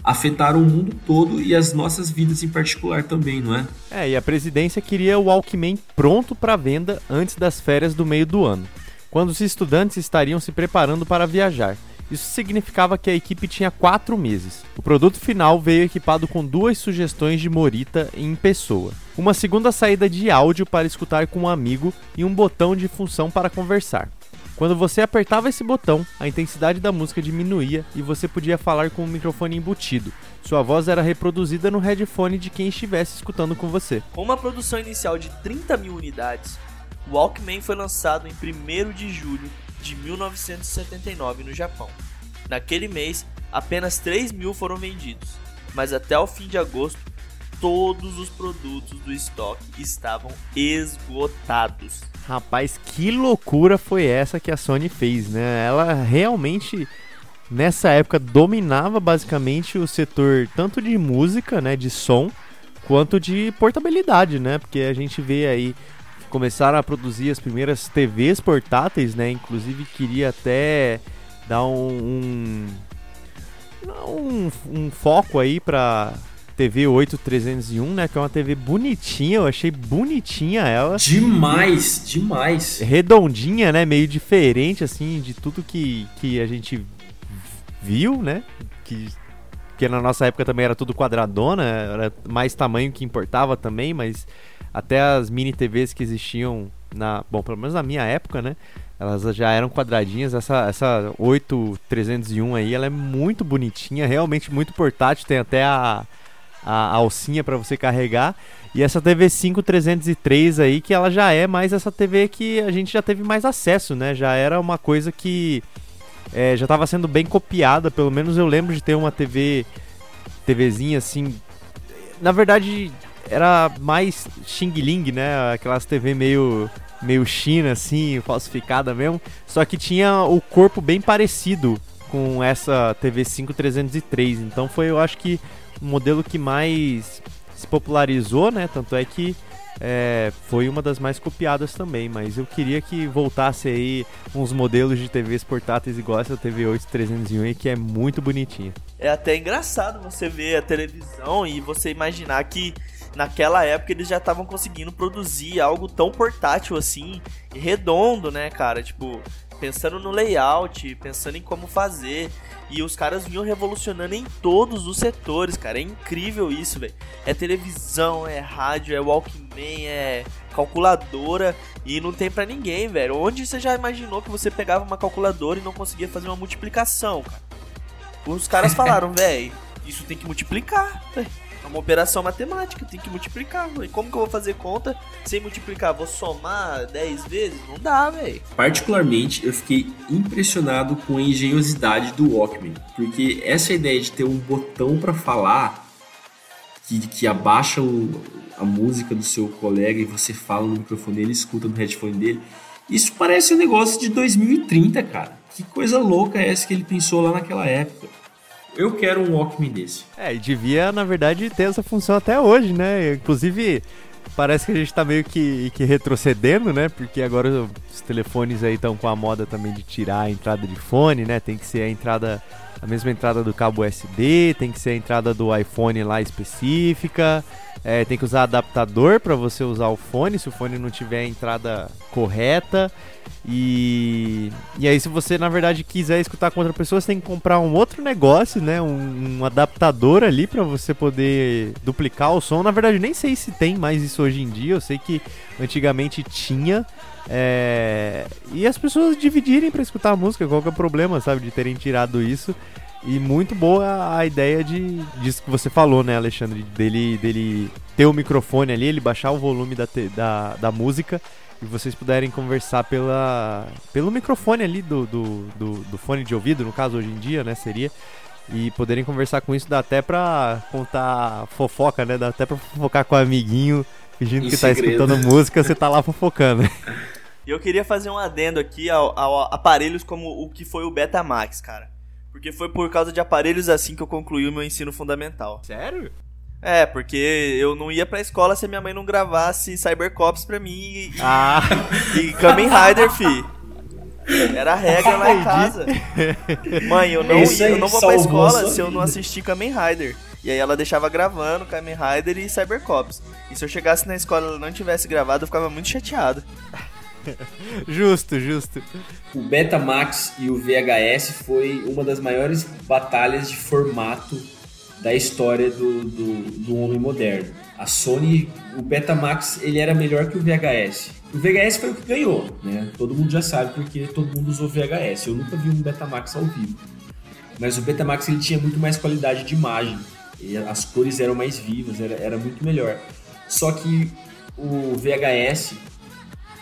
afetaram o mundo todo e as nossas vidas em particular também, não é? É, e a presidência queria o Walkman pronto para venda antes das férias do meio do ano, quando os estudantes estariam se preparando para viajar. Isso significava que a equipe tinha quatro meses. O produto final veio equipado com duas sugestões de Morita em pessoa, uma segunda saída de áudio para escutar com um amigo e um botão de função para conversar. Quando você apertava esse botão, a intensidade da música diminuía e você podia falar com o microfone embutido. Sua voz era reproduzida no headphone de quem estivesse escutando com você. Com uma produção inicial de 30 mil unidades, o Walkman foi lançado em 1 de julho de 1979 no Japão. Naquele mês, apenas 3 mil foram vendidos, mas até o fim de agosto, todos os produtos do estoque estavam esgotados. Rapaz, que loucura foi essa que a Sony fez, né? Ela realmente nessa época dominava basicamente o setor tanto de música, né, de som, quanto de portabilidade, né? Porque a gente vê aí começaram a produzir as primeiras TVs portáteis, né? Inclusive queria até dar um um, um, foco aí para TV 8301, né? Que é uma TV bonitinha, eu achei bonitinha ela. Demais, demais. Redondinha, né? Meio diferente, assim, de tudo que, que a gente viu, né? Que, que na nossa época também era tudo quadradona, era mais tamanho que importava também, mas até as mini TVs que existiam na, bom, pelo menos na minha época, né? Elas já eram quadradinhas. Essa essa 8301 aí, ela é muito bonitinha, realmente muito portátil, tem até a a alcinha para você carregar. E essa TV 5303 aí, que ela já é mais essa TV que a gente já teve mais acesso, né? Já era uma coisa que é, já estava sendo bem copiada, pelo menos eu lembro de ter uma TV TVzinha assim. Na verdade, era mais Xing Ling, né? Aquelas TV meio meio China assim, falsificada mesmo, só que tinha o corpo bem parecido com essa TV 5303. Então foi, eu acho que o modelo que mais se popularizou, né? Tanto é que é, foi uma das mais copiadas também, mas eu queria que voltasse aí uns modelos de TVs portáteis igual essa TV 8301 que é muito bonitinha. É até engraçado você ver a televisão e você imaginar que naquela época eles já estavam conseguindo produzir algo tão portátil assim e redondo, né, cara? Tipo, pensando no layout, pensando em como fazer. E os caras vinham revolucionando em todos os setores, cara. É incrível isso, velho. É televisão, é rádio, é Walkman, é calculadora e não tem para ninguém, velho. Onde você já imaginou que você pegava uma calculadora e não conseguia fazer uma multiplicação, cara? Os caras [LAUGHS] falaram, velho, isso tem que multiplicar. Véio. É uma operação matemática, tem que multiplicar. E como que eu vou fazer conta sem multiplicar? Vou somar 10 vezes? Não dá, velho. Particularmente, eu fiquei impressionado com a engenhosidade do Walkman. Porque essa ideia de ter um botão para falar que, que abaixa o, a música do seu colega e você fala no microfone ele escuta no headphone dele. Isso parece um negócio de 2030, cara. Que coisa louca é essa que ele pensou lá naquela época? Eu quero um Walkman desse. É, e devia, na verdade, ter essa função até hoje, né? Inclusive, parece que a gente tá meio que, que retrocedendo, né? Porque agora os telefones aí estão com a moda também de tirar a entrada de fone, né? Tem que ser a entrada, a mesma entrada do cabo USB, tem que ser a entrada do iPhone lá específica. É, tem que usar adaptador para você usar o fone, se o fone não tiver a entrada correta. E, e aí, se você na verdade quiser escutar com outra pessoa, você tem que comprar um outro negócio, né? Um, um adaptador ali para você poder duplicar o som. Na verdade, nem sei se tem mais isso hoje em dia. Eu sei que antigamente tinha. É... E as pessoas dividirem para escutar a música, qual que é o problema, sabe? De terem tirado isso. E muito boa a ideia de disso que você falou, né, Alexandre? Dele, dele ter o microfone ali, ele baixar o volume da, da, da música e vocês puderem conversar pela, pelo microfone ali do, do, do, do, fone de ouvido, no caso hoje em dia, né, seria. E poderem conversar com isso dá até pra contar fofoca, né? Dá até pra fofocar com o amiguinho, fingindo em que tá segredo. tá escutando música, você tá lá fofocando. E eu queria fazer um adendo aqui ao, ao aparelhos como o que foi o Betamax, cara. Porque foi por causa de aparelhos assim que eu concluí o meu ensino fundamental. Sério? É, porque eu não ia pra escola se a minha mãe não gravasse Cybercops pra mim e, ah. e Kamen Rider, fi. Era a regra lá em casa. Mãe, eu não, ia, eu não vou pra escola se eu não assistir Kamen Rider. E aí ela deixava gravando Kamen Rider e Cybercops. E se eu chegasse na escola e ela não tivesse gravado, eu ficava muito chateado. [LAUGHS] justo, justo. O Betamax e o VHS foi uma das maiores batalhas de formato da história do, do, do homem moderno. A Sony, o Betamax, ele era melhor que o VHS. O VHS foi o que ganhou, né? Todo mundo já sabe porque todo mundo usou VHS. Eu nunca vi um Betamax ao vivo. Mas o Betamax ele tinha muito mais qualidade de imagem. As cores eram mais vivas, era, era muito melhor. Só que o VHS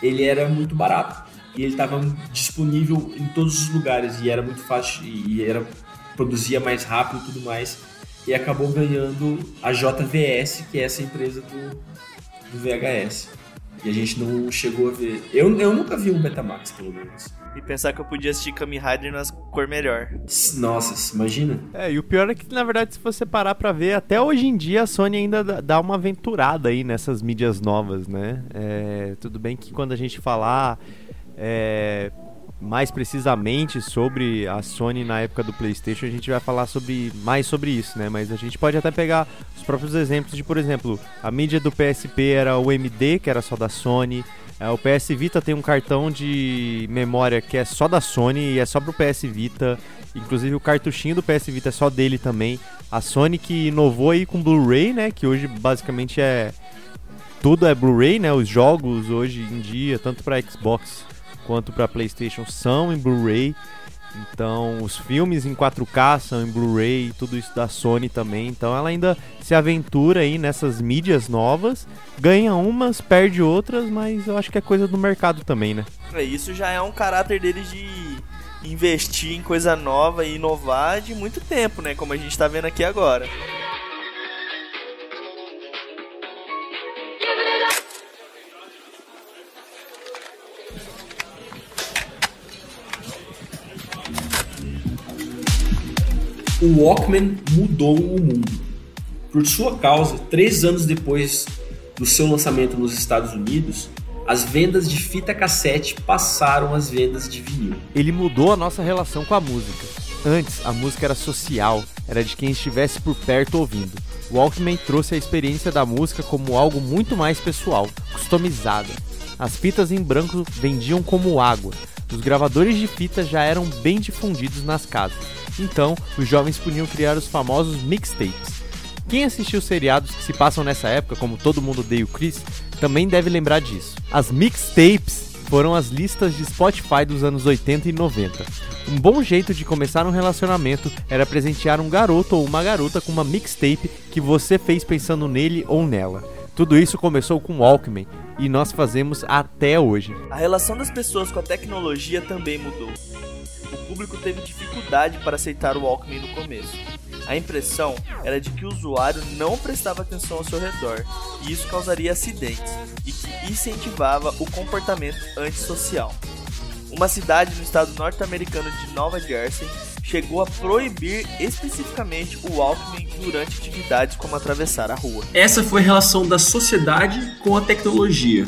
ele era muito barato. E ele estava disponível em todos os lugares. E era muito fácil e era produzia mais rápido e tudo mais. E acabou ganhando a JVS que é essa empresa do, do VHS e a gente não chegou a ver. Eu, eu nunca vi um Betamax pelo menos. E pensar que eu podia assistir Kamen Rider nas cor melhor. Nossa, imagina. É, e o pior é que, na verdade, se você parar pra ver, até hoje em dia a Sony ainda dá uma aventurada aí nessas mídias novas, né? É, tudo bem que quando a gente falar é, mais precisamente sobre a Sony na época do PlayStation, a gente vai falar sobre mais sobre isso, né? Mas a gente pode até pegar os próprios exemplos de, por exemplo, a mídia do PSP era o MD, que era só da Sony. É, o PS Vita tem um cartão de memória que é só da Sony e é só pro PS Vita. Inclusive o cartuchinho do PS Vita é só dele também. A Sony que inovou aí com Blu-ray, né? Que hoje basicamente é tudo é Blu-ray, né? Os jogos hoje em dia, tanto para Xbox quanto para PlayStation são em Blu-ray. Então, os filmes em 4K são em Blu-ray, tudo isso da Sony também. Então, ela ainda se aventura aí nessas mídias novas, ganha umas, perde outras, mas eu acho que é coisa do mercado também, né? É, isso já é um caráter deles de investir em coisa nova e inovar de muito tempo, né? Como a gente tá vendo aqui agora. O Walkman mudou o mundo. Por sua causa, três anos depois do seu lançamento nos Estados Unidos, as vendas de fita cassete passaram às vendas de vinil. Ele mudou a nossa relação com a música. Antes, a música era social, era de quem estivesse por perto ouvindo. O Walkman trouxe a experiência da música como algo muito mais pessoal, customizada. As fitas em branco vendiam como água. Os gravadores de fita já eram bem difundidos nas casas então, os jovens podiam criar os famosos mixtapes. Quem assistiu seriados que se passam nessa época, como Todo Mundo Odeia o Chris, também deve lembrar disso. As mixtapes foram as listas de Spotify dos anos 80 e 90. Um bom jeito de começar um relacionamento era presentear um garoto ou uma garota com uma mixtape que você fez pensando nele ou nela. Tudo isso começou com Walkman e nós fazemos até hoje. A relação das pessoas com a tecnologia também mudou o público teve dificuldade para aceitar o Walkman no começo. A impressão era de que o usuário não prestava atenção ao seu redor, e isso causaria acidentes, e que incentivava o comportamento antissocial. Uma cidade no estado norte-americano de Nova Jersey chegou a proibir especificamente o Walkman durante atividades como atravessar a rua. Essa foi a relação da sociedade com a tecnologia.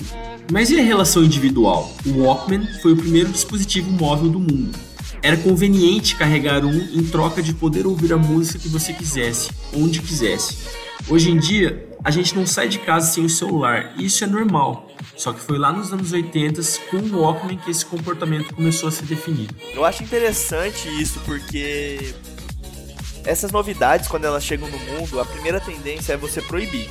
Mas e a relação individual? O Walkman foi o primeiro dispositivo móvel do mundo era conveniente carregar um em troca de poder ouvir a música que você quisesse, onde quisesse. Hoje em dia, a gente não sai de casa sem o celular, e isso é normal. Só que foi lá nos anos 80 com o Walkman que esse comportamento começou a ser definido. Eu acho interessante isso porque essas novidades, quando elas chegam no mundo, a primeira tendência é você proibir.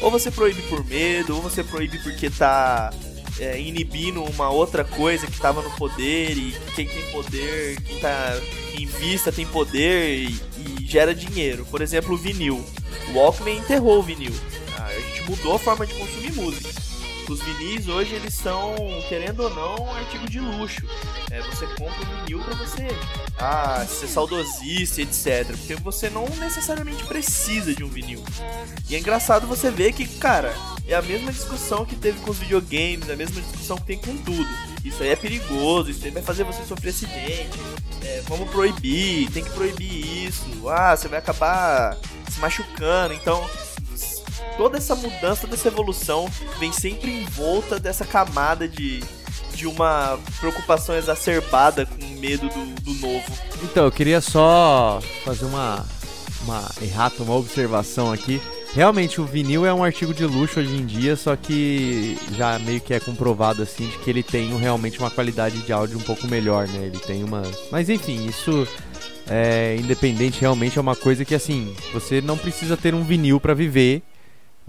Ou você proíbe por medo, ou você proíbe porque tá é, inibindo uma outra coisa que estava no poder e quem tem poder, quem tá em vista tem poder e, e gera dinheiro. Por exemplo, o vinil. O Walkman enterrou o vinil. A gente mudou a forma de consumir música. Os vinis hoje eles são, querendo ou não, um artigo de luxo. É, você compra um vinil para você ah, ser saudosista, etc. Porque você não necessariamente precisa de um vinil. E é engraçado você ver que, cara, é a mesma discussão que teve com os videogames, é a mesma discussão que tem com tudo. Isso aí é perigoso, isso aí vai fazer você sofrer acidente. É, vamos proibir, tem que proibir isso. Ah, você vai acabar se machucando. Então, toda essa mudança, toda essa evolução vem sempre em volta dessa camada de, de uma preocupação exacerbada com medo do, do novo. Então, eu queria só fazer uma, uma errata, uma observação aqui. Realmente o vinil é um artigo de luxo hoje em dia, só que já meio que é comprovado assim de que ele tem realmente uma qualidade de áudio um pouco melhor, né? Ele tem uma. Mas enfim, isso é independente realmente é uma coisa que assim, você não precisa ter um vinil para viver,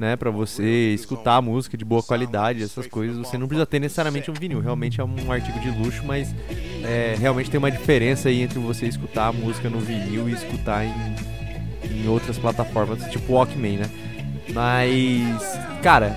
né, para você escutar a música de boa qualidade, essas coisas, você não precisa ter necessariamente um vinil. Realmente é um artigo de luxo, mas é, realmente tem uma diferença aí entre você escutar a música no vinil e escutar em em outras plataformas, tipo Walkman, né? Mas, cara,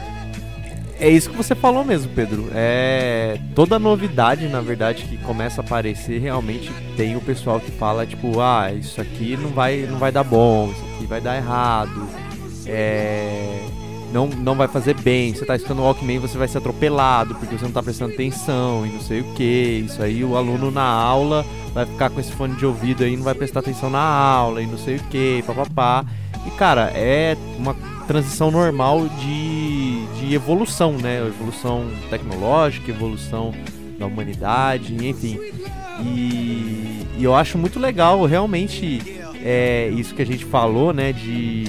é isso que você falou mesmo, Pedro. É toda novidade, na verdade, que começa a aparecer, realmente tem o pessoal que fala tipo, ah, isso aqui não vai, não vai dar bom, isso aqui vai dar errado. É... não, não vai fazer bem. Você tá escutando Walkman, você vai ser atropelado porque você não tá prestando atenção e não sei o que. Isso aí o aluno na aula vai ficar com esse fone de ouvido aí, não vai prestar atenção na aula e não sei o que, papapá. E cara, é uma transição normal de, de evolução, né? Evolução tecnológica, evolução da humanidade, enfim. E, e eu acho muito legal, realmente, é, isso que a gente falou, né? De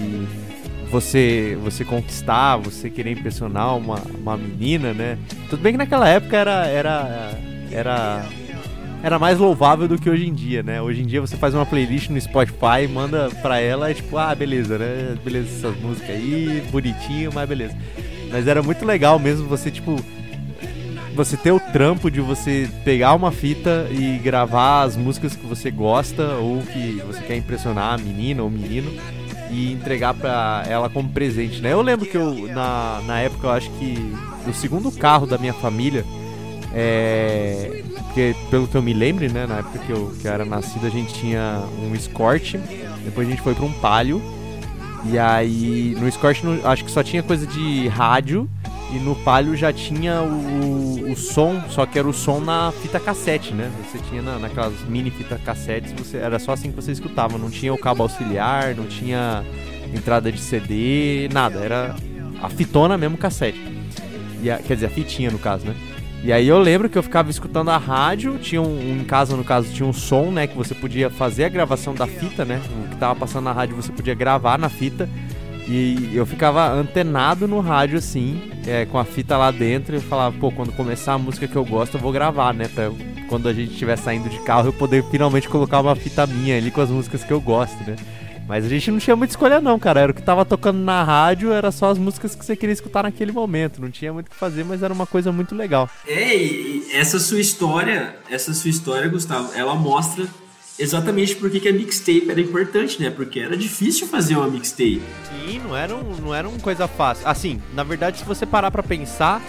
você você conquistar, você querer impressionar uma, uma menina, né? Tudo bem que naquela época era era era era mais louvável do que hoje em dia, né? Hoje em dia você faz uma playlist no Spotify, manda pra ela, é tipo, ah, beleza, né? Beleza essas músicas aí, bonitinho, mas beleza. Mas era muito legal mesmo você, tipo, você ter o trampo de você pegar uma fita e gravar as músicas que você gosta ou que você quer impressionar a menina ou menino e entregar para ela como presente, né? Eu lembro que eu, na, na época, eu acho que o segundo carro da minha família, é, porque pelo que eu me lembro, né? Na época que eu, que eu era nascido, a gente tinha um Escort, depois a gente foi para um Palio, e aí no Escort acho que só tinha coisa de rádio, e no Palio já tinha o, o som, só que era o som na fita cassete, né? Você tinha na, naquelas mini fita cassetes, você, era só assim que você escutava. Não tinha o cabo auxiliar, não tinha entrada de CD, nada. Era a fitona mesmo cassete. E a, quer dizer, a fitinha no caso, né? E aí eu lembro que eu ficava escutando a rádio, tinha um, em casa no caso tinha um som, né, que você podia fazer a gravação da fita, né? O que tava passando na rádio você podia gravar na fita. E eu ficava antenado no rádio assim, é, com a fita lá dentro, e eu falava, pô, quando começar a música que eu gosto, eu vou gravar, né? Pra quando a gente estiver saindo de carro, eu poder finalmente colocar uma fita minha ali com as músicas que eu gosto, né? Mas a gente não tinha muita escolha não, cara. Era o que tava tocando na rádio, era só as músicas que você queria escutar naquele momento. Não tinha muito o que fazer, mas era uma coisa muito legal. É, e essa sua história, essa sua história, Gustavo, ela mostra exatamente porque que a mixtape era importante, né? Porque era difícil fazer uma mixtape. Sim, não era, um, não era uma coisa fácil. Assim, na verdade, se você parar pra pensar,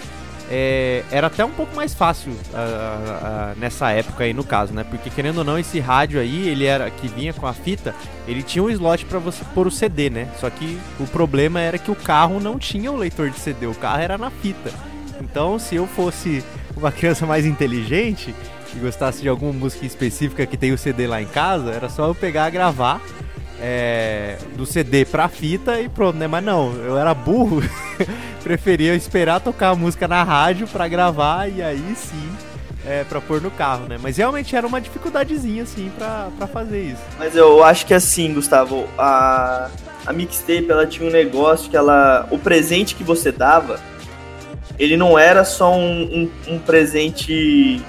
é, era até um pouco mais fácil uh, uh, nessa época aí no caso, né? Porque querendo ou não, esse rádio aí, ele era que vinha com a fita, ele tinha um slot para você pôr o CD, né? Só que o problema era que o carro não tinha o leitor de CD, o carro era na fita. Então, se eu fosse uma [LAUGHS] criança mais inteligente, que gostasse de alguma música específica que tem o CD lá em casa, era só eu pegar, gravar é, do CD pra fita e pronto, né? Mas não, eu era burro, [LAUGHS] preferia esperar tocar a música na rádio pra gravar e aí sim é, pra pôr no carro, né? Mas realmente era uma dificuldadezinha, assim, pra, pra fazer isso. Mas eu acho que assim, Gustavo, a, a mixtape, ela tinha um negócio que ela... O presente que você dava, ele não era só um, um, um presente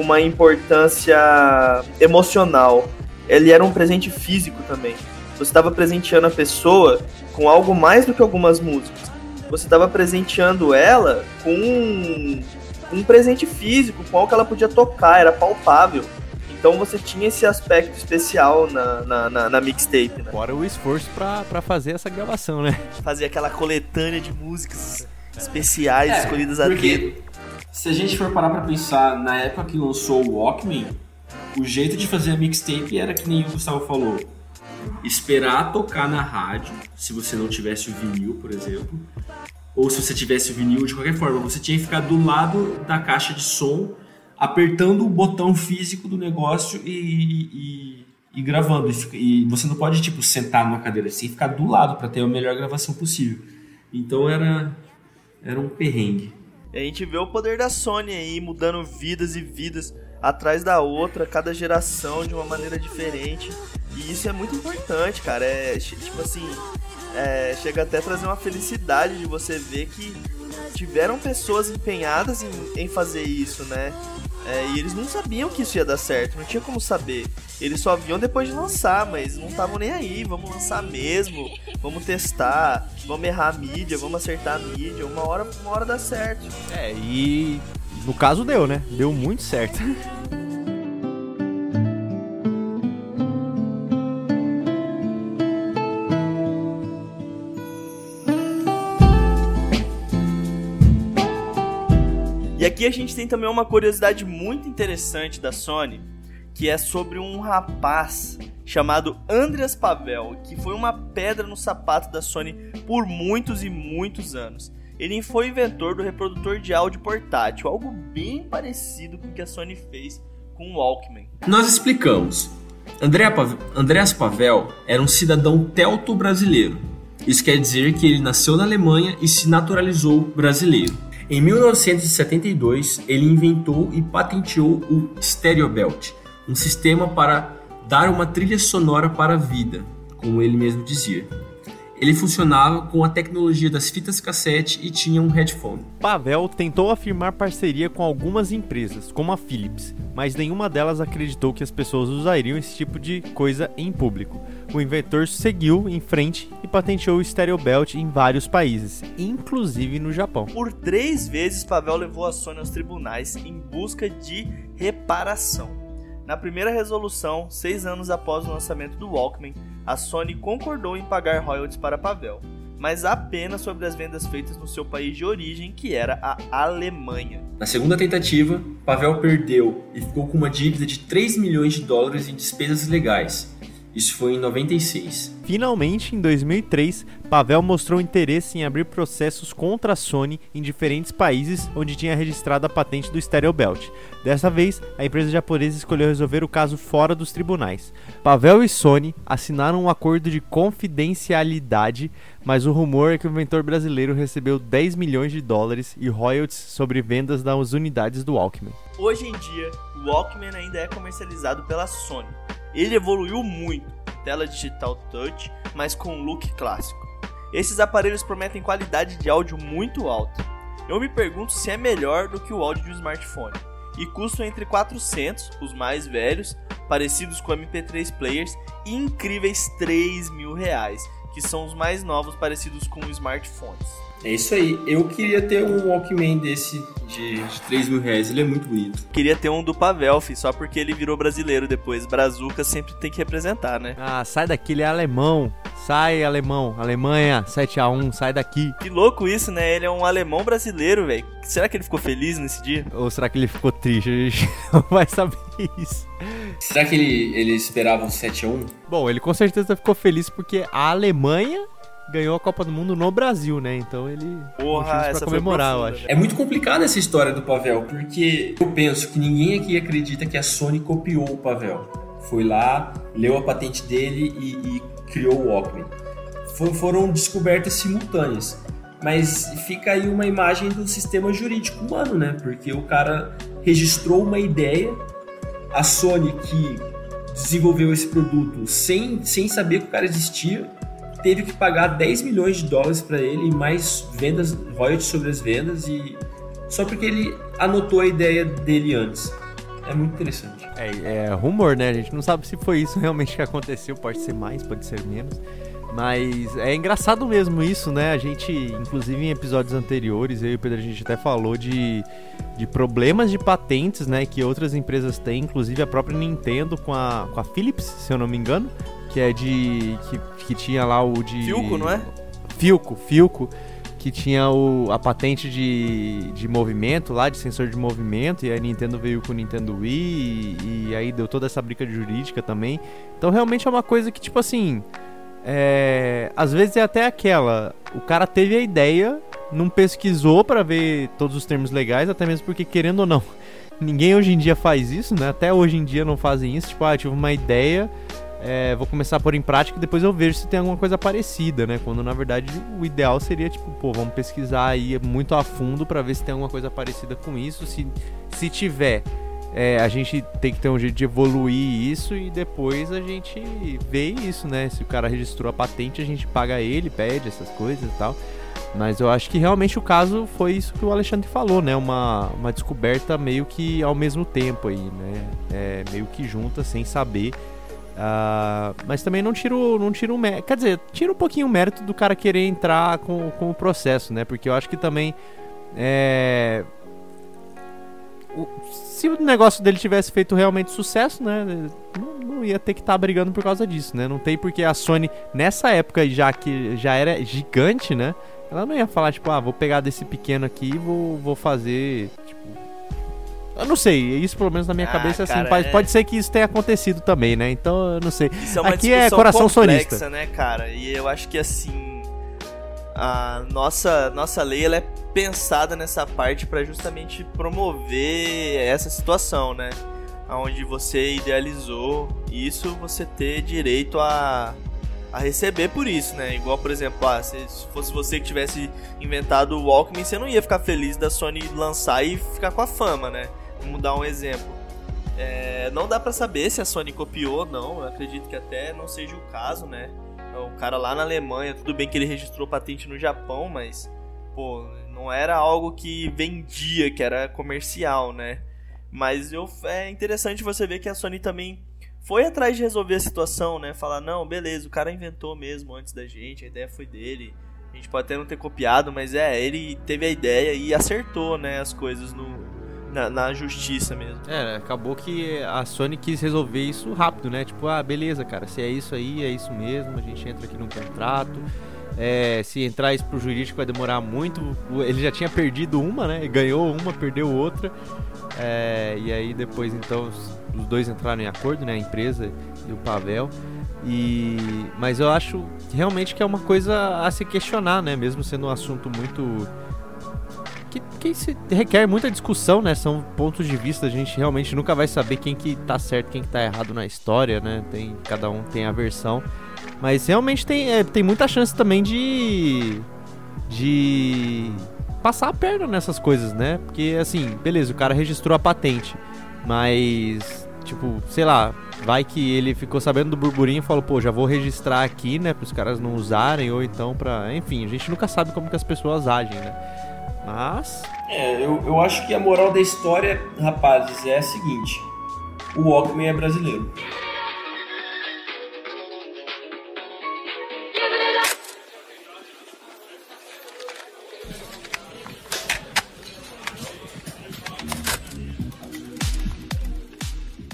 com uma importância emocional. Ele era um presente físico também. Você estava presenteando a pessoa com algo mais do que algumas músicas. Você estava presenteando ela com um, um presente físico, com algo que ela podia tocar, era palpável. Então você tinha esse aspecto especial na, na, na, na mixtape, né? Fora o esforço para fazer essa gravação, né? Fazer aquela coletânea de músicas especiais é, escolhidas a dedo se a gente for parar pra pensar, na época que lançou o Walkman, o jeito de fazer a mixtape era que nem o Gustavo falou. Esperar tocar na rádio, se você não tivesse o vinil, por exemplo. Ou se você tivesse o vinil, de qualquer forma, você tinha que ficar do lado da caixa de som, apertando o botão físico do negócio e, e, e gravando. E, você não pode, tipo, sentar numa cadeira assim, ficar do lado para ter a melhor gravação possível. Então era, era um perrengue. E a gente vê o poder da Sony aí mudando vidas e vidas atrás da outra, cada geração de uma maneira diferente. E isso é muito importante, cara. É tipo assim, é, chega até a trazer uma felicidade de você ver que tiveram pessoas empenhadas em, em fazer isso, né? É, e eles não sabiam que isso ia dar certo, não tinha como saber. Eles só viam depois de lançar, mas não estavam nem aí. Vamos lançar mesmo, vamos testar, vamos errar a mídia, vamos acertar a mídia. Uma hora, uma hora dá certo. É, e no caso deu, né? Deu muito certo. [LAUGHS] aqui a gente tem também uma curiosidade muito interessante da Sony, que é sobre um rapaz chamado Andreas Pavel, que foi uma pedra no sapato da Sony por muitos e muitos anos. Ele foi inventor do reprodutor de áudio portátil, algo bem parecido com o que a Sony fez com o Walkman. Nós explicamos. Andreas Pavel era um cidadão telto brasileiro. Isso quer dizer que ele nasceu na Alemanha e se naturalizou brasileiro. Em 1972, ele inventou e patenteou o Stereo Belt, um sistema para dar uma trilha sonora para a vida, como ele mesmo dizia. Ele funcionava com a tecnologia das fitas cassete e tinha um headphone. Pavel tentou afirmar parceria com algumas empresas, como a Philips, mas nenhuma delas acreditou que as pessoas usariam esse tipo de coisa em público. O inventor seguiu em frente e patenteou o Stereo Belt em vários países, inclusive no Japão. Por três vezes, Pavel levou a Sony aos tribunais em busca de reparação. Na primeira resolução, seis anos após o lançamento do Walkman, a Sony concordou em pagar royalties para Pavel, mas apenas sobre as vendas feitas no seu país de origem, que era a Alemanha. Na segunda tentativa, Pavel perdeu e ficou com uma dívida de 3 milhões de dólares em despesas legais. Isso foi em 96. Finalmente, em 2003, Pavel mostrou interesse em abrir processos contra a Sony em diferentes países onde tinha registrado a patente do Stereo Belt. Dessa vez, a empresa japonesa escolheu resolver o caso fora dos tribunais. Pavel e Sony assinaram um acordo de confidencialidade, mas o rumor é que o inventor brasileiro recebeu 10 milhões de dólares e royalties sobre vendas das unidades do Walkman. Hoje em dia, o Walkman ainda é comercializado pela Sony. Ele evoluiu muito, tela digital touch, mas com look clássico. Esses aparelhos prometem qualidade de áudio muito alta. Eu me pergunto se é melhor do que o áudio de um smartphone. E custam entre 400, os mais velhos, parecidos com MP3 players, e incríveis 3 mil reais, que são os mais novos parecidos com smartphones. É isso aí. Eu queria ter um Walkman desse de, de 3 mil reais. Ele é muito bonito. Queria ter um do Pavel, fi, só porque ele virou brasileiro depois. Brazuca sempre tem que representar, né? Ah, sai daqui, ele é alemão. Sai, alemão. Alemanha, 7x1, sai daqui. Que louco isso, né? Ele é um alemão brasileiro, velho. Será que ele ficou feliz nesse dia? Ou será que ele ficou triste? A gente [LAUGHS] não vai saber isso. Será que ele, ele esperava um 7x1? Bom, ele com certeza ficou feliz porque a Alemanha ganhou a Copa do Mundo no Brasil, né? Então ele Porra, essa pra comemorar, foi eu acho. É muito complicada essa história do Pavel, porque eu penso que ninguém aqui acredita que a Sony copiou o Pavel. Foi lá, leu a patente dele e, e criou o Walkman. For- foram descobertas simultâneas. Mas fica aí uma imagem do sistema jurídico humano, né? Porque o cara registrou uma ideia, a Sony que desenvolveu esse produto sem, sem saber que o cara existia, teve que pagar 10 milhões de dólares para ele e mais vendas, royalties sobre as vendas e só porque ele anotou a ideia dele antes. É muito interessante. É, é rumor, né? A gente não sabe se foi isso [LAUGHS] realmente que aconteceu. Pode ser mais, pode ser menos. Mas é engraçado mesmo isso, né? A gente, inclusive em episódios anteriores, eu e o Pedro, a gente até falou de, de problemas de patentes, né? Que outras empresas têm, inclusive a própria Nintendo com a, com a Philips, se eu não me engano. Que é de. que, que tinha lá o de. Filco, não é? Filco, Filco, que tinha o, a patente de, de movimento lá, de sensor de movimento, e a Nintendo veio com o Nintendo Wii, e, e aí deu toda essa briga jurídica também. Então realmente é uma coisa que, tipo assim, é, às vezes é até aquela, o cara teve a ideia, não pesquisou pra ver todos os termos legais, até mesmo porque, querendo ou não, [LAUGHS] ninguém hoje em dia faz isso, né? Até hoje em dia não fazem isso, tipo, ah, tive uma ideia, é, vou começar a pôr em prática e depois eu vejo se tem alguma coisa parecida, né? Quando na verdade o ideal seria tipo, pô, vamos pesquisar aí muito a fundo pra ver se tem alguma coisa parecida com isso. Se, se tiver, é, a gente tem que ter um jeito de evoluir isso e depois a gente vê isso, né? Se o cara registrou a patente, a gente paga ele, pede essas coisas e tal. Mas eu acho que realmente o caso foi isso que o Alexandre falou, né? Uma, uma descoberta meio que ao mesmo tempo aí, né? É, meio que junta, sem saber. Ah, mas também não tiro, não tiro um. Quer dizer, tira um pouquinho o mérito do cara querer entrar com, com o processo, né? Porque eu acho que também. É, o- se o negócio dele tivesse feito realmente sucesso, né? Não, não ia ter que estar brigando por causa disso, né? Não tem porque a Sony, nessa época, já que já era gigante, né? Ela não ia falar, tipo, ah, vou pegar desse pequeno aqui e vou, vou fazer. Tipo, Eu não sei, isso pelo menos na minha Ah, cabeça assim, cara, pode, é- pode ser que isso tenha acontecido também, né? Então eu não sei. Isso é uma Aqui é coração complexa, sonista. né, cara? E eu acho que assim a nossa nossa lei ela é pensada nessa parte pra justamente promover essa situação, né? Onde você idealizou isso, você ter direito a a receber por isso, né? Igual, por exemplo, ah, se fosse você que tivesse inventado o Walkman, você não ia ficar feliz da Sony lançar e ficar com a fama, né? Vamos dar um exemplo. É, não dá pra saber se a Sony copiou ou não. Eu acredito que até não seja o caso, né? O cara lá na Alemanha, tudo bem que ele registrou patente no Japão, mas pô, não era algo que vendia, que era comercial, né? Mas eu, é interessante você ver que a Sony também foi atrás de resolver a situação, né? Falar, não, beleza, o cara inventou mesmo antes da gente, a ideia foi dele. A gente pode até não ter copiado, mas é, ele teve a ideia e acertou, né, as coisas no, na, na justiça mesmo. É, acabou que a Sony quis resolver isso rápido, né? Tipo, ah, beleza, cara, se é isso aí, é isso mesmo, a gente entra aqui num contrato. É, se entrar isso pro jurídico vai demorar muito. Ele já tinha perdido uma, né? Ganhou uma, perdeu outra. É, e aí depois então os, os dois entraram em acordo, né? A empresa e o Pavel. E, mas eu acho realmente que é uma coisa a se questionar, né? Mesmo sendo um assunto muito que, que se requer muita discussão, né? São pontos de vista, a gente realmente nunca vai saber quem que tá certo, quem que tá errado na história, né? Tem, cada um tem a versão. Mas realmente tem, é, tem muita chance também de. de. passar a perna nessas coisas, né? Porque assim, beleza, o cara registrou a patente, mas. tipo, sei lá, vai que ele ficou sabendo do burburinho e falou, pô, já vou registrar aqui, né? Para os caras não usarem, ou então pra. enfim, a gente nunca sabe como que as pessoas agem, né? Mas. É, eu, eu acho que a moral da história, rapazes, é a seguinte: o Walkman é brasileiro.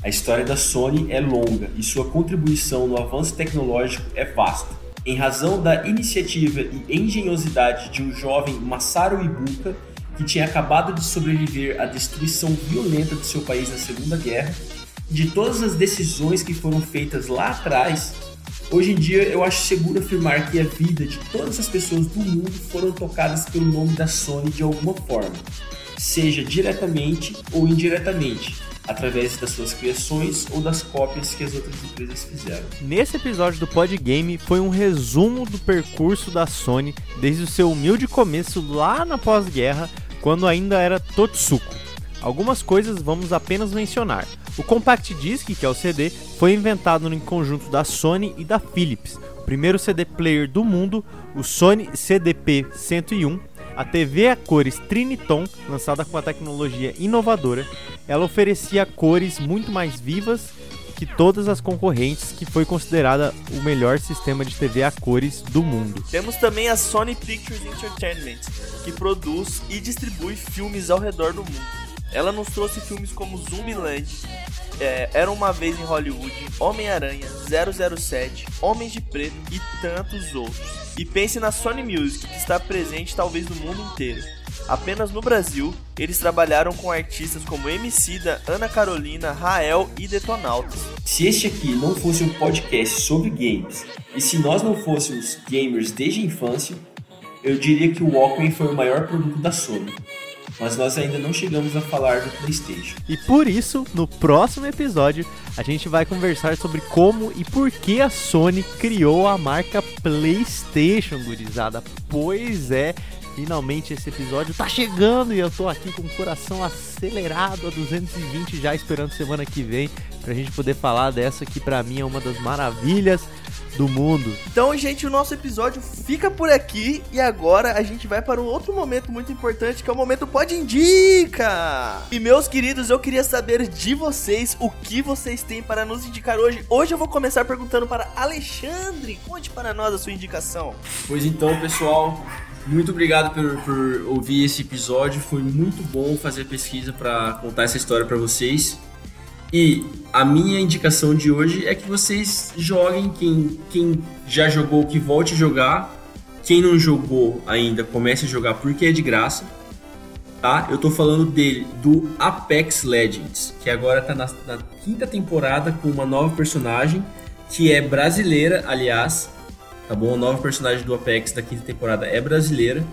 A história da Sony é longa e sua contribuição no avanço tecnológico é vasta. Em razão da iniciativa e engenhosidade de um jovem Masaru Ibuka, que tinha acabado de sobreviver à destruição violenta de seu país na Segunda Guerra, e de todas as decisões que foram feitas lá atrás, hoje em dia eu acho seguro afirmar que a vida de todas as pessoas do mundo foram tocadas pelo nome da Sony de alguma forma, seja diretamente ou indiretamente, através das suas criações ou das cópias que as outras empresas fizeram. Nesse episódio do Podgame foi um resumo do percurso da Sony desde o seu humilde começo lá na pós-guerra, quando ainda era Totsuko. Algumas coisas vamos apenas mencionar. O Compact Disc, que é o CD, foi inventado em conjunto da Sony e da Philips. O primeiro CD player do mundo, o Sony CDP-101, a TV a cores Triniton, lançada com a tecnologia inovadora, ela oferecia cores muito mais vivas que todas as concorrentes, que foi considerada o melhor sistema de TV a cores do mundo. Temos também a Sony Pictures Entertainment, que produz e distribui filmes ao redor do mundo. Ela nos trouxe filmes como Zumbiland, é, Era Uma Vez em Hollywood, Homem-Aranha, 007, Homens de Preto e tantos outros. E pense na Sony Music, que está presente talvez no mundo inteiro. Apenas no Brasil, eles trabalharam com artistas como Emicida, Ana Carolina, Rael e Detonautas. Se este aqui não fosse um podcast sobre games, e se nós não fôssemos gamers desde a infância, eu diria que o Walkman foi o maior produto da Sony. Mas nós ainda não chegamos a falar do PlayStation. E por isso, no próximo episódio, a gente vai conversar sobre como e por que a Sony criou a marca PlayStation, gurizada. Pois é, finalmente esse episódio tá chegando e eu tô aqui com o coração acelerado a 220 já esperando semana que vem pra gente poder falar dessa que pra mim é uma das maravilhas do mundo. Então, gente, o nosso episódio fica por aqui e agora a gente vai para um outro momento muito importante que é o momento Pode Indica! E meus queridos, eu queria saber de vocês o que vocês têm para nos indicar hoje. Hoje eu vou começar perguntando para Alexandre. Conte para nós a sua indicação. Pois então, pessoal, muito obrigado por, por ouvir esse episódio. Foi muito bom fazer pesquisa para contar essa história para vocês. E a minha indicação de hoje é que vocês joguem quem, quem já jogou, que volte a jogar. Quem não jogou ainda, comece a jogar porque é de graça. tá? Eu tô falando dele, do Apex Legends, que agora tá na, na quinta temporada com uma nova personagem, que é brasileira, aliás, tá bom? A nova personagem do Apex da quinta temporada é brasileira.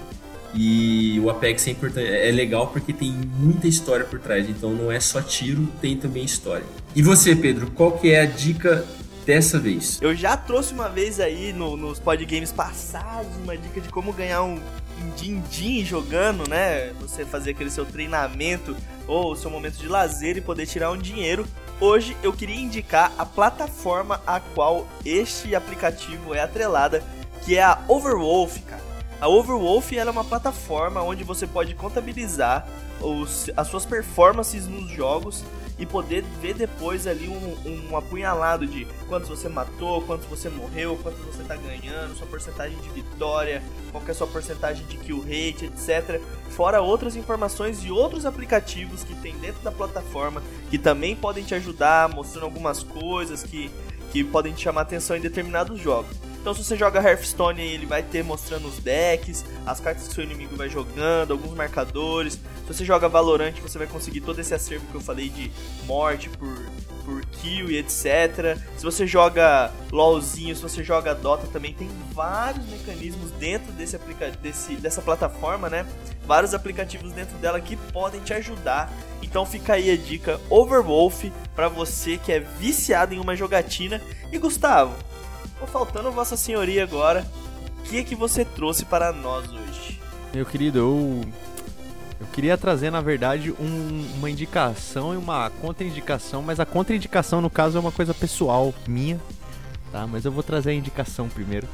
E o Apex é, é legal porque tem muita história por trás, então não é só tiro, tem também história. E você, Pedro, qual que é a dica dessa vez? Eu já trouxe uma vez aí no, nos podgames passados uma dica de como ganhar um, um din-din jogando, né? Você fazer aquele seu treinamento ou o seu momento de lazer e poder tirar um dinheiro. Hoje eu queria indicar a plataforma a qual este aplicativo é atrelada, que é a Overwolf, cara. A Overwolf é uma plataforma onde você pode contabilizar os, as suas performances nos jogos e poder ver depois ali um, um apunhalado de quantos você matou, quantos você morreu, quantos você está ganhando, sua porcentagem de vitória, qual é a sua porcentagem de kill rate, etc. Fora outras informações e outros aplicativos que tem dentro da plataforma que também podem te ajudar, mostrando algumas coisas que, que podem te chamar atenção em determinados jogos. Então, se você joga Hearthstone, ele vai ter mostrando os decks, as cartas que seu inimigo vai jogando, alguns marcadores. Se você joga Valorant, você vai conseguir todo esse acervo que eu falei de morte por, por kill e etc. Se você joga LoLzinho, se você joga Dota, também tem vários mecanismos dentro desse aplica desse, dessa plataforma, né? Vários aplicativos dentro dela que podem te ajudar. Então fica aí a dica Overwolf para você que é viciado em uma jogatina. E Gustavo, faltando Vossa Senhoria agora. O que é que você trouxe para nós hoje? Meu querido, eu eu queria trazer, na verdade, um, uma indicação e uma contraindicação, mas a contraindicação, no caso, é uma coisa pessoal minha, tá? Mas eu vou trazer a indicação primeiro.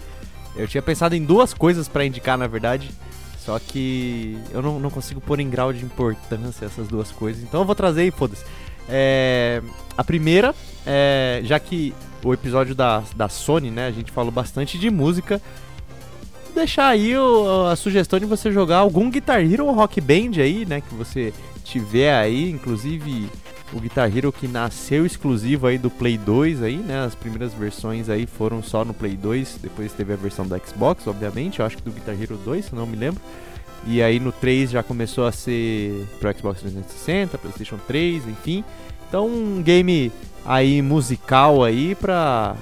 Eu tinha pensado em duas coisas para indicar, na verdade, só que eu não, não consigo pôr em grau de importância essas duas coisas, então eu vou trazer e foda-se. É, a primeira, é, já que o episódio da, da Sony, né? A gente falou bastante de música. Deixar aí o, a sugestão de você jogar algum Guitar Hero ou Rock Band aí, né? Que você tiver aí, inclusive o Guitar Hero que nasceu exclusivo aí do Play 2 aí, né? As primeiras versões aí foram só no Play 2, depois teve a versão do Xbox, obviamente, eu acho que do Guitar Hero 2, se não me lembro. E aí no 3 já começou a ser pro Xbox 360, PlayStation 3, enfim. Então um game aí musical aí pra.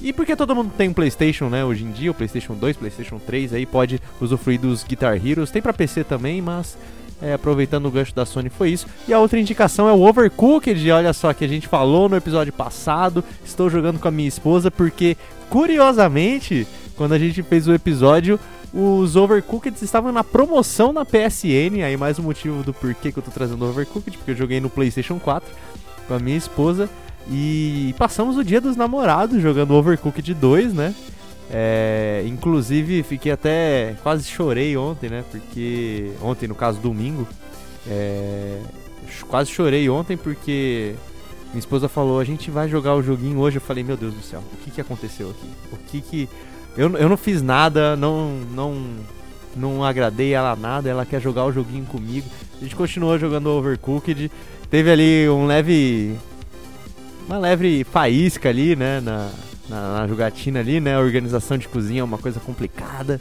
E porque todo mundo tem um PlayStation, né? Hoje em dia, o PlayStation 2, PlayStation 3 aí pode usufruir dos Guitar Heroes. Tem para PC também, mas é, aproveitando o gancho da Sony foi isso. E a outra indicação é o Overcooked, olha só, que a gente falou no episódio passado. Estou jogando com a minha esposa porque, curiosamente, quando a gente fez o episódio, os Overcooked estavam na promoção na PSN. Aí mais um motivo do porquê que eu tô trazendo Overcooked, porque eu joguei no PlayStation 4 com a minha esposa. E passamos o dia dos namorados jogando Overcooked 2, né? É, inclusive fiquei até quase chorei ontem, né? Porque ontem no caso domingo, é, quase chorei ontem porque minha esposa falou a gente vai jogar o joguinho hoje. Eu falei meu Deus do céu, o que que aconteceu aqui? O que que eu, eu não fiz nada, não não não agradei ela nada. Ela quer jogar o joguinho comigo. A gente continuou jogando Overcooked teve ali um leve. Uma leve faísca ali, né? Na, na, na, jogatina ali, né? A organização de cozinha é uma coisa complicada.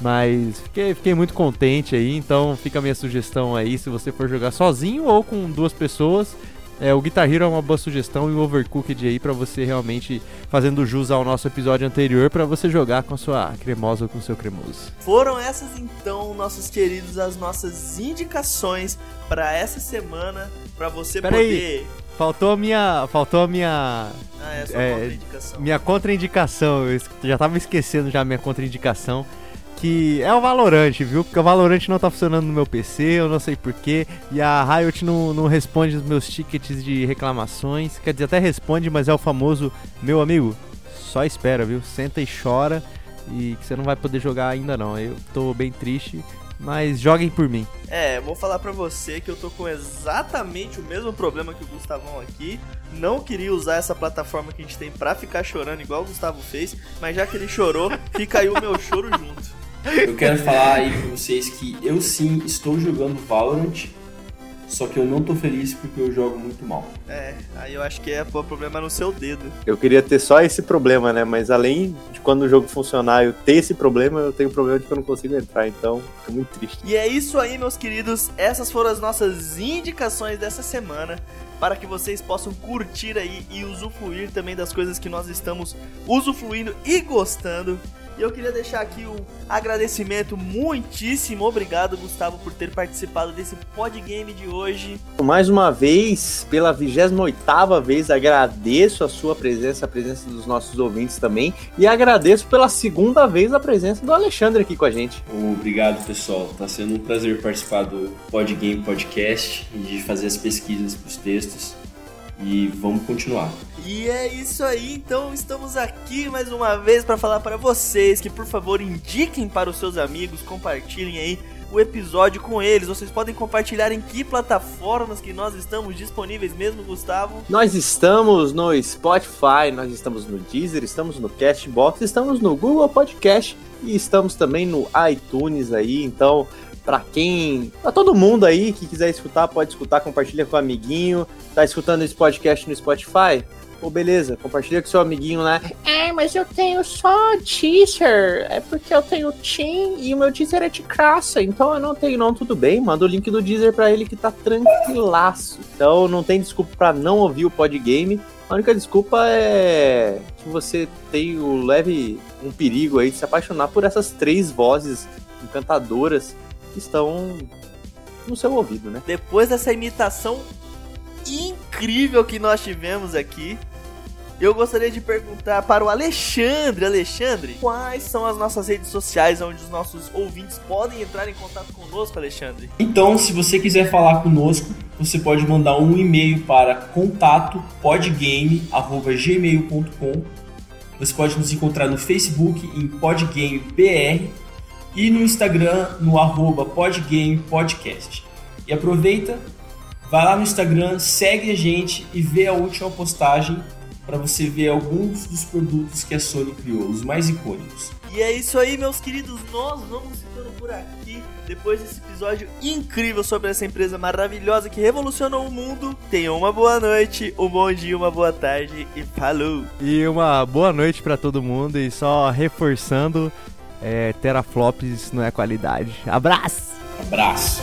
Mas fiquei, fiquei muito contente aí. Então fica a minha sugestão aí. Se você for jogar sozinho ou com duas pessoas. É, o Guitar Hero é uma boa sugestão e o Overcooked aí para você realmente fazendo jus ao nosso episódio anterior para você jogar com a sua cremosa ou com o seu cremoso. Foram essas então, nossos queridos, as nossas indicações para essa semana para você Pera poder aí. Faltou a minha. Faltou a minha. Ah, é é, contraindicação. Minha contraindicação. Eu já tava esquecendo já a minha contraindicação que é o Valorant, viu? Porque o Valorant não tá funcionando no meu PC, eu não sei porquê. E a Riot não, não responde os meus tickets de reclamações. Quer dizer, até responde, mas é o famoso meu amigo. Só espera, viu? Senta e chora. E que você não vai poder jogar ainda não. Eu tô bem triste. Mas joguem por mim. É, vou falar pra você que eu tô com exatamente o mesmo problema que o Gustavão aqui. Não queria usar essa plataforma que a gente tem pra ficar chorando igual o Gustavo fez, mas já que ele chorou, fica aí o meu choro junto. Eu quero falar aí pra vocês que eu sim estou jogando Valorant. só que eu não tô feliz porque eu jogo muito mal. É, aí eu acho que é o problema no seu dedo. Eu queria ter só esse problema, né? Mas além de quando o jogo funcionar eu ter esse problema, eu tenho o problema de que eu não consigo entrar, então tô muito triste. E é isso aí, meus queridos. Essas foram as nossas indicações dessa semana para que vocês possam curtir aí e usufruir também das coisas que nós estamos usufruindo e gostando. E eu queria deixar aqui um agradecimento muitíssimo obrigado, Gustavo, por ter participado desse podgame de hoje. Mais uma vez, pela 28ª vez, agradeço a sua presença, a presença dos nossos ouvintes também, e agradeço pela segunda vez a presença do Alexandre aqui com a gente. Obrigado, pessoal. Tá sendo um prazer participar do Podgame Podcast e de fazer as pesquisas para os textos e vamos continuar. E é isso aí, então estamos aqui mais uma vez para falar para vocês que por favor indiquem para os seus amigos, compartilhem aí o episódio com eles. Vocês podem compartilhar em que plataformas que nós estamos disponíveis mesmo, Gustavo? Nós estamos no Spotify, nós estamos no Deezer, estamos no Castbox, estamos no Google Podcast e estamos também no iTunes aí, então para quem, para todo mundo aí que quiser escutar, pode escutar, compartilha com o amiguinho. Tá escutando esse podcast no Spotify? Pô, beleza, compartilha com seu amiguinho lá. É, mas eu tenho só teaser. É porque eu tenho Team e o meu teaser é de graça. Então eu não tenho, não. Tudo bem, manda o link do Deezer pra ele que tá tranquilaço. Então não tem desculpa para não ouvir o podgame. A única desculpa é que você tem o leve um perigo aí de se apaixonar por essas três vozes encantadoras estão no seu ouvido, né? Depois dessa imitação incrível que nós tivemos aqui, eu gostaria de perguntar para o Alexandre, Alexandre, quais são as nossas redes sociais onde os nossos ouvintes podem entrar em contato conosco, Alexandre? Então, se você quiser falar conosco, você pode mandar um e-mail para contato.podgame@gmail.com. Você pode nos encontrar no Facebook em podgamebr e no Instagram no arroba podgamepodcast. E aproveita, vai lá no Instagram, segue a gente e vê a última postagem para você ver alguns dos produtos que a Sony criou, os mais icônicos. E é isso aí, meus queridos, nós vamos ficando por aqui. Depois desse episódio incrível sobre essa empresa maravilhosa que revolucionou o mundo, tenham uma boa noite, um bom dia, uma boa tarde e falou! E uma boa noite para todo mundo e só reforçando, é, teraflops não é qualidade. Abraço! Abraço!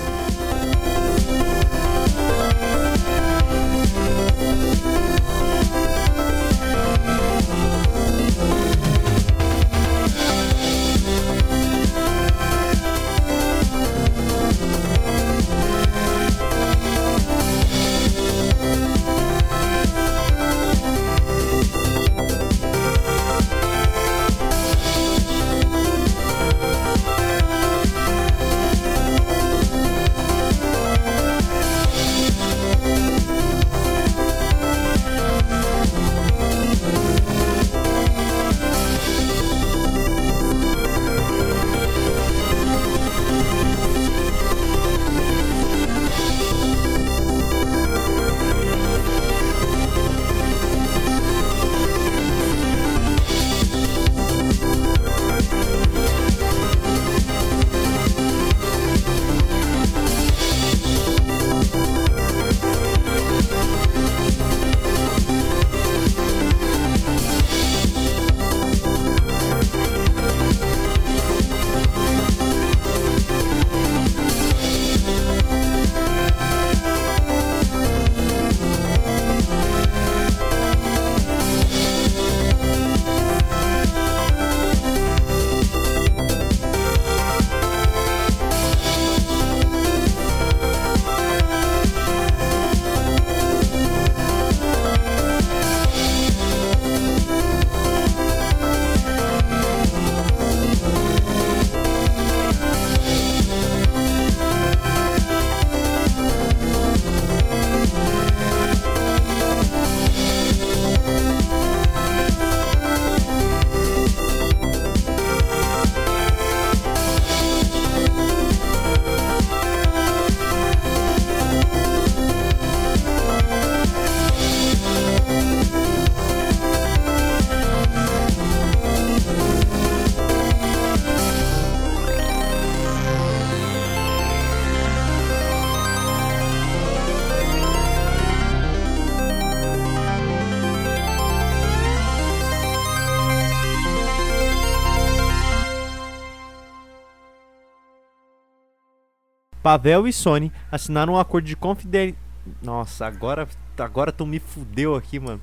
Pavel e Sony assinaram um acordo de confidencialidade. Nossa, agora, agora tu me fudeu aqui, mano.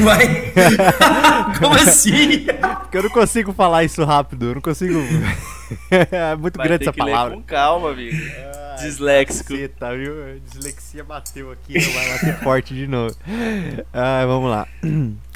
Vai. [LAUGHS] Como assim? Porque eu não consigo falar isso rápido, eu não consigo. [LAUGHS] é muito Vai grande ter essa que ler palavra. com calma, amigo. Disléxico. Caceta, viu? Dislexia bateu aqui, vai bater forte de novo. Ah, vamos lá. [CLEARS THROAT]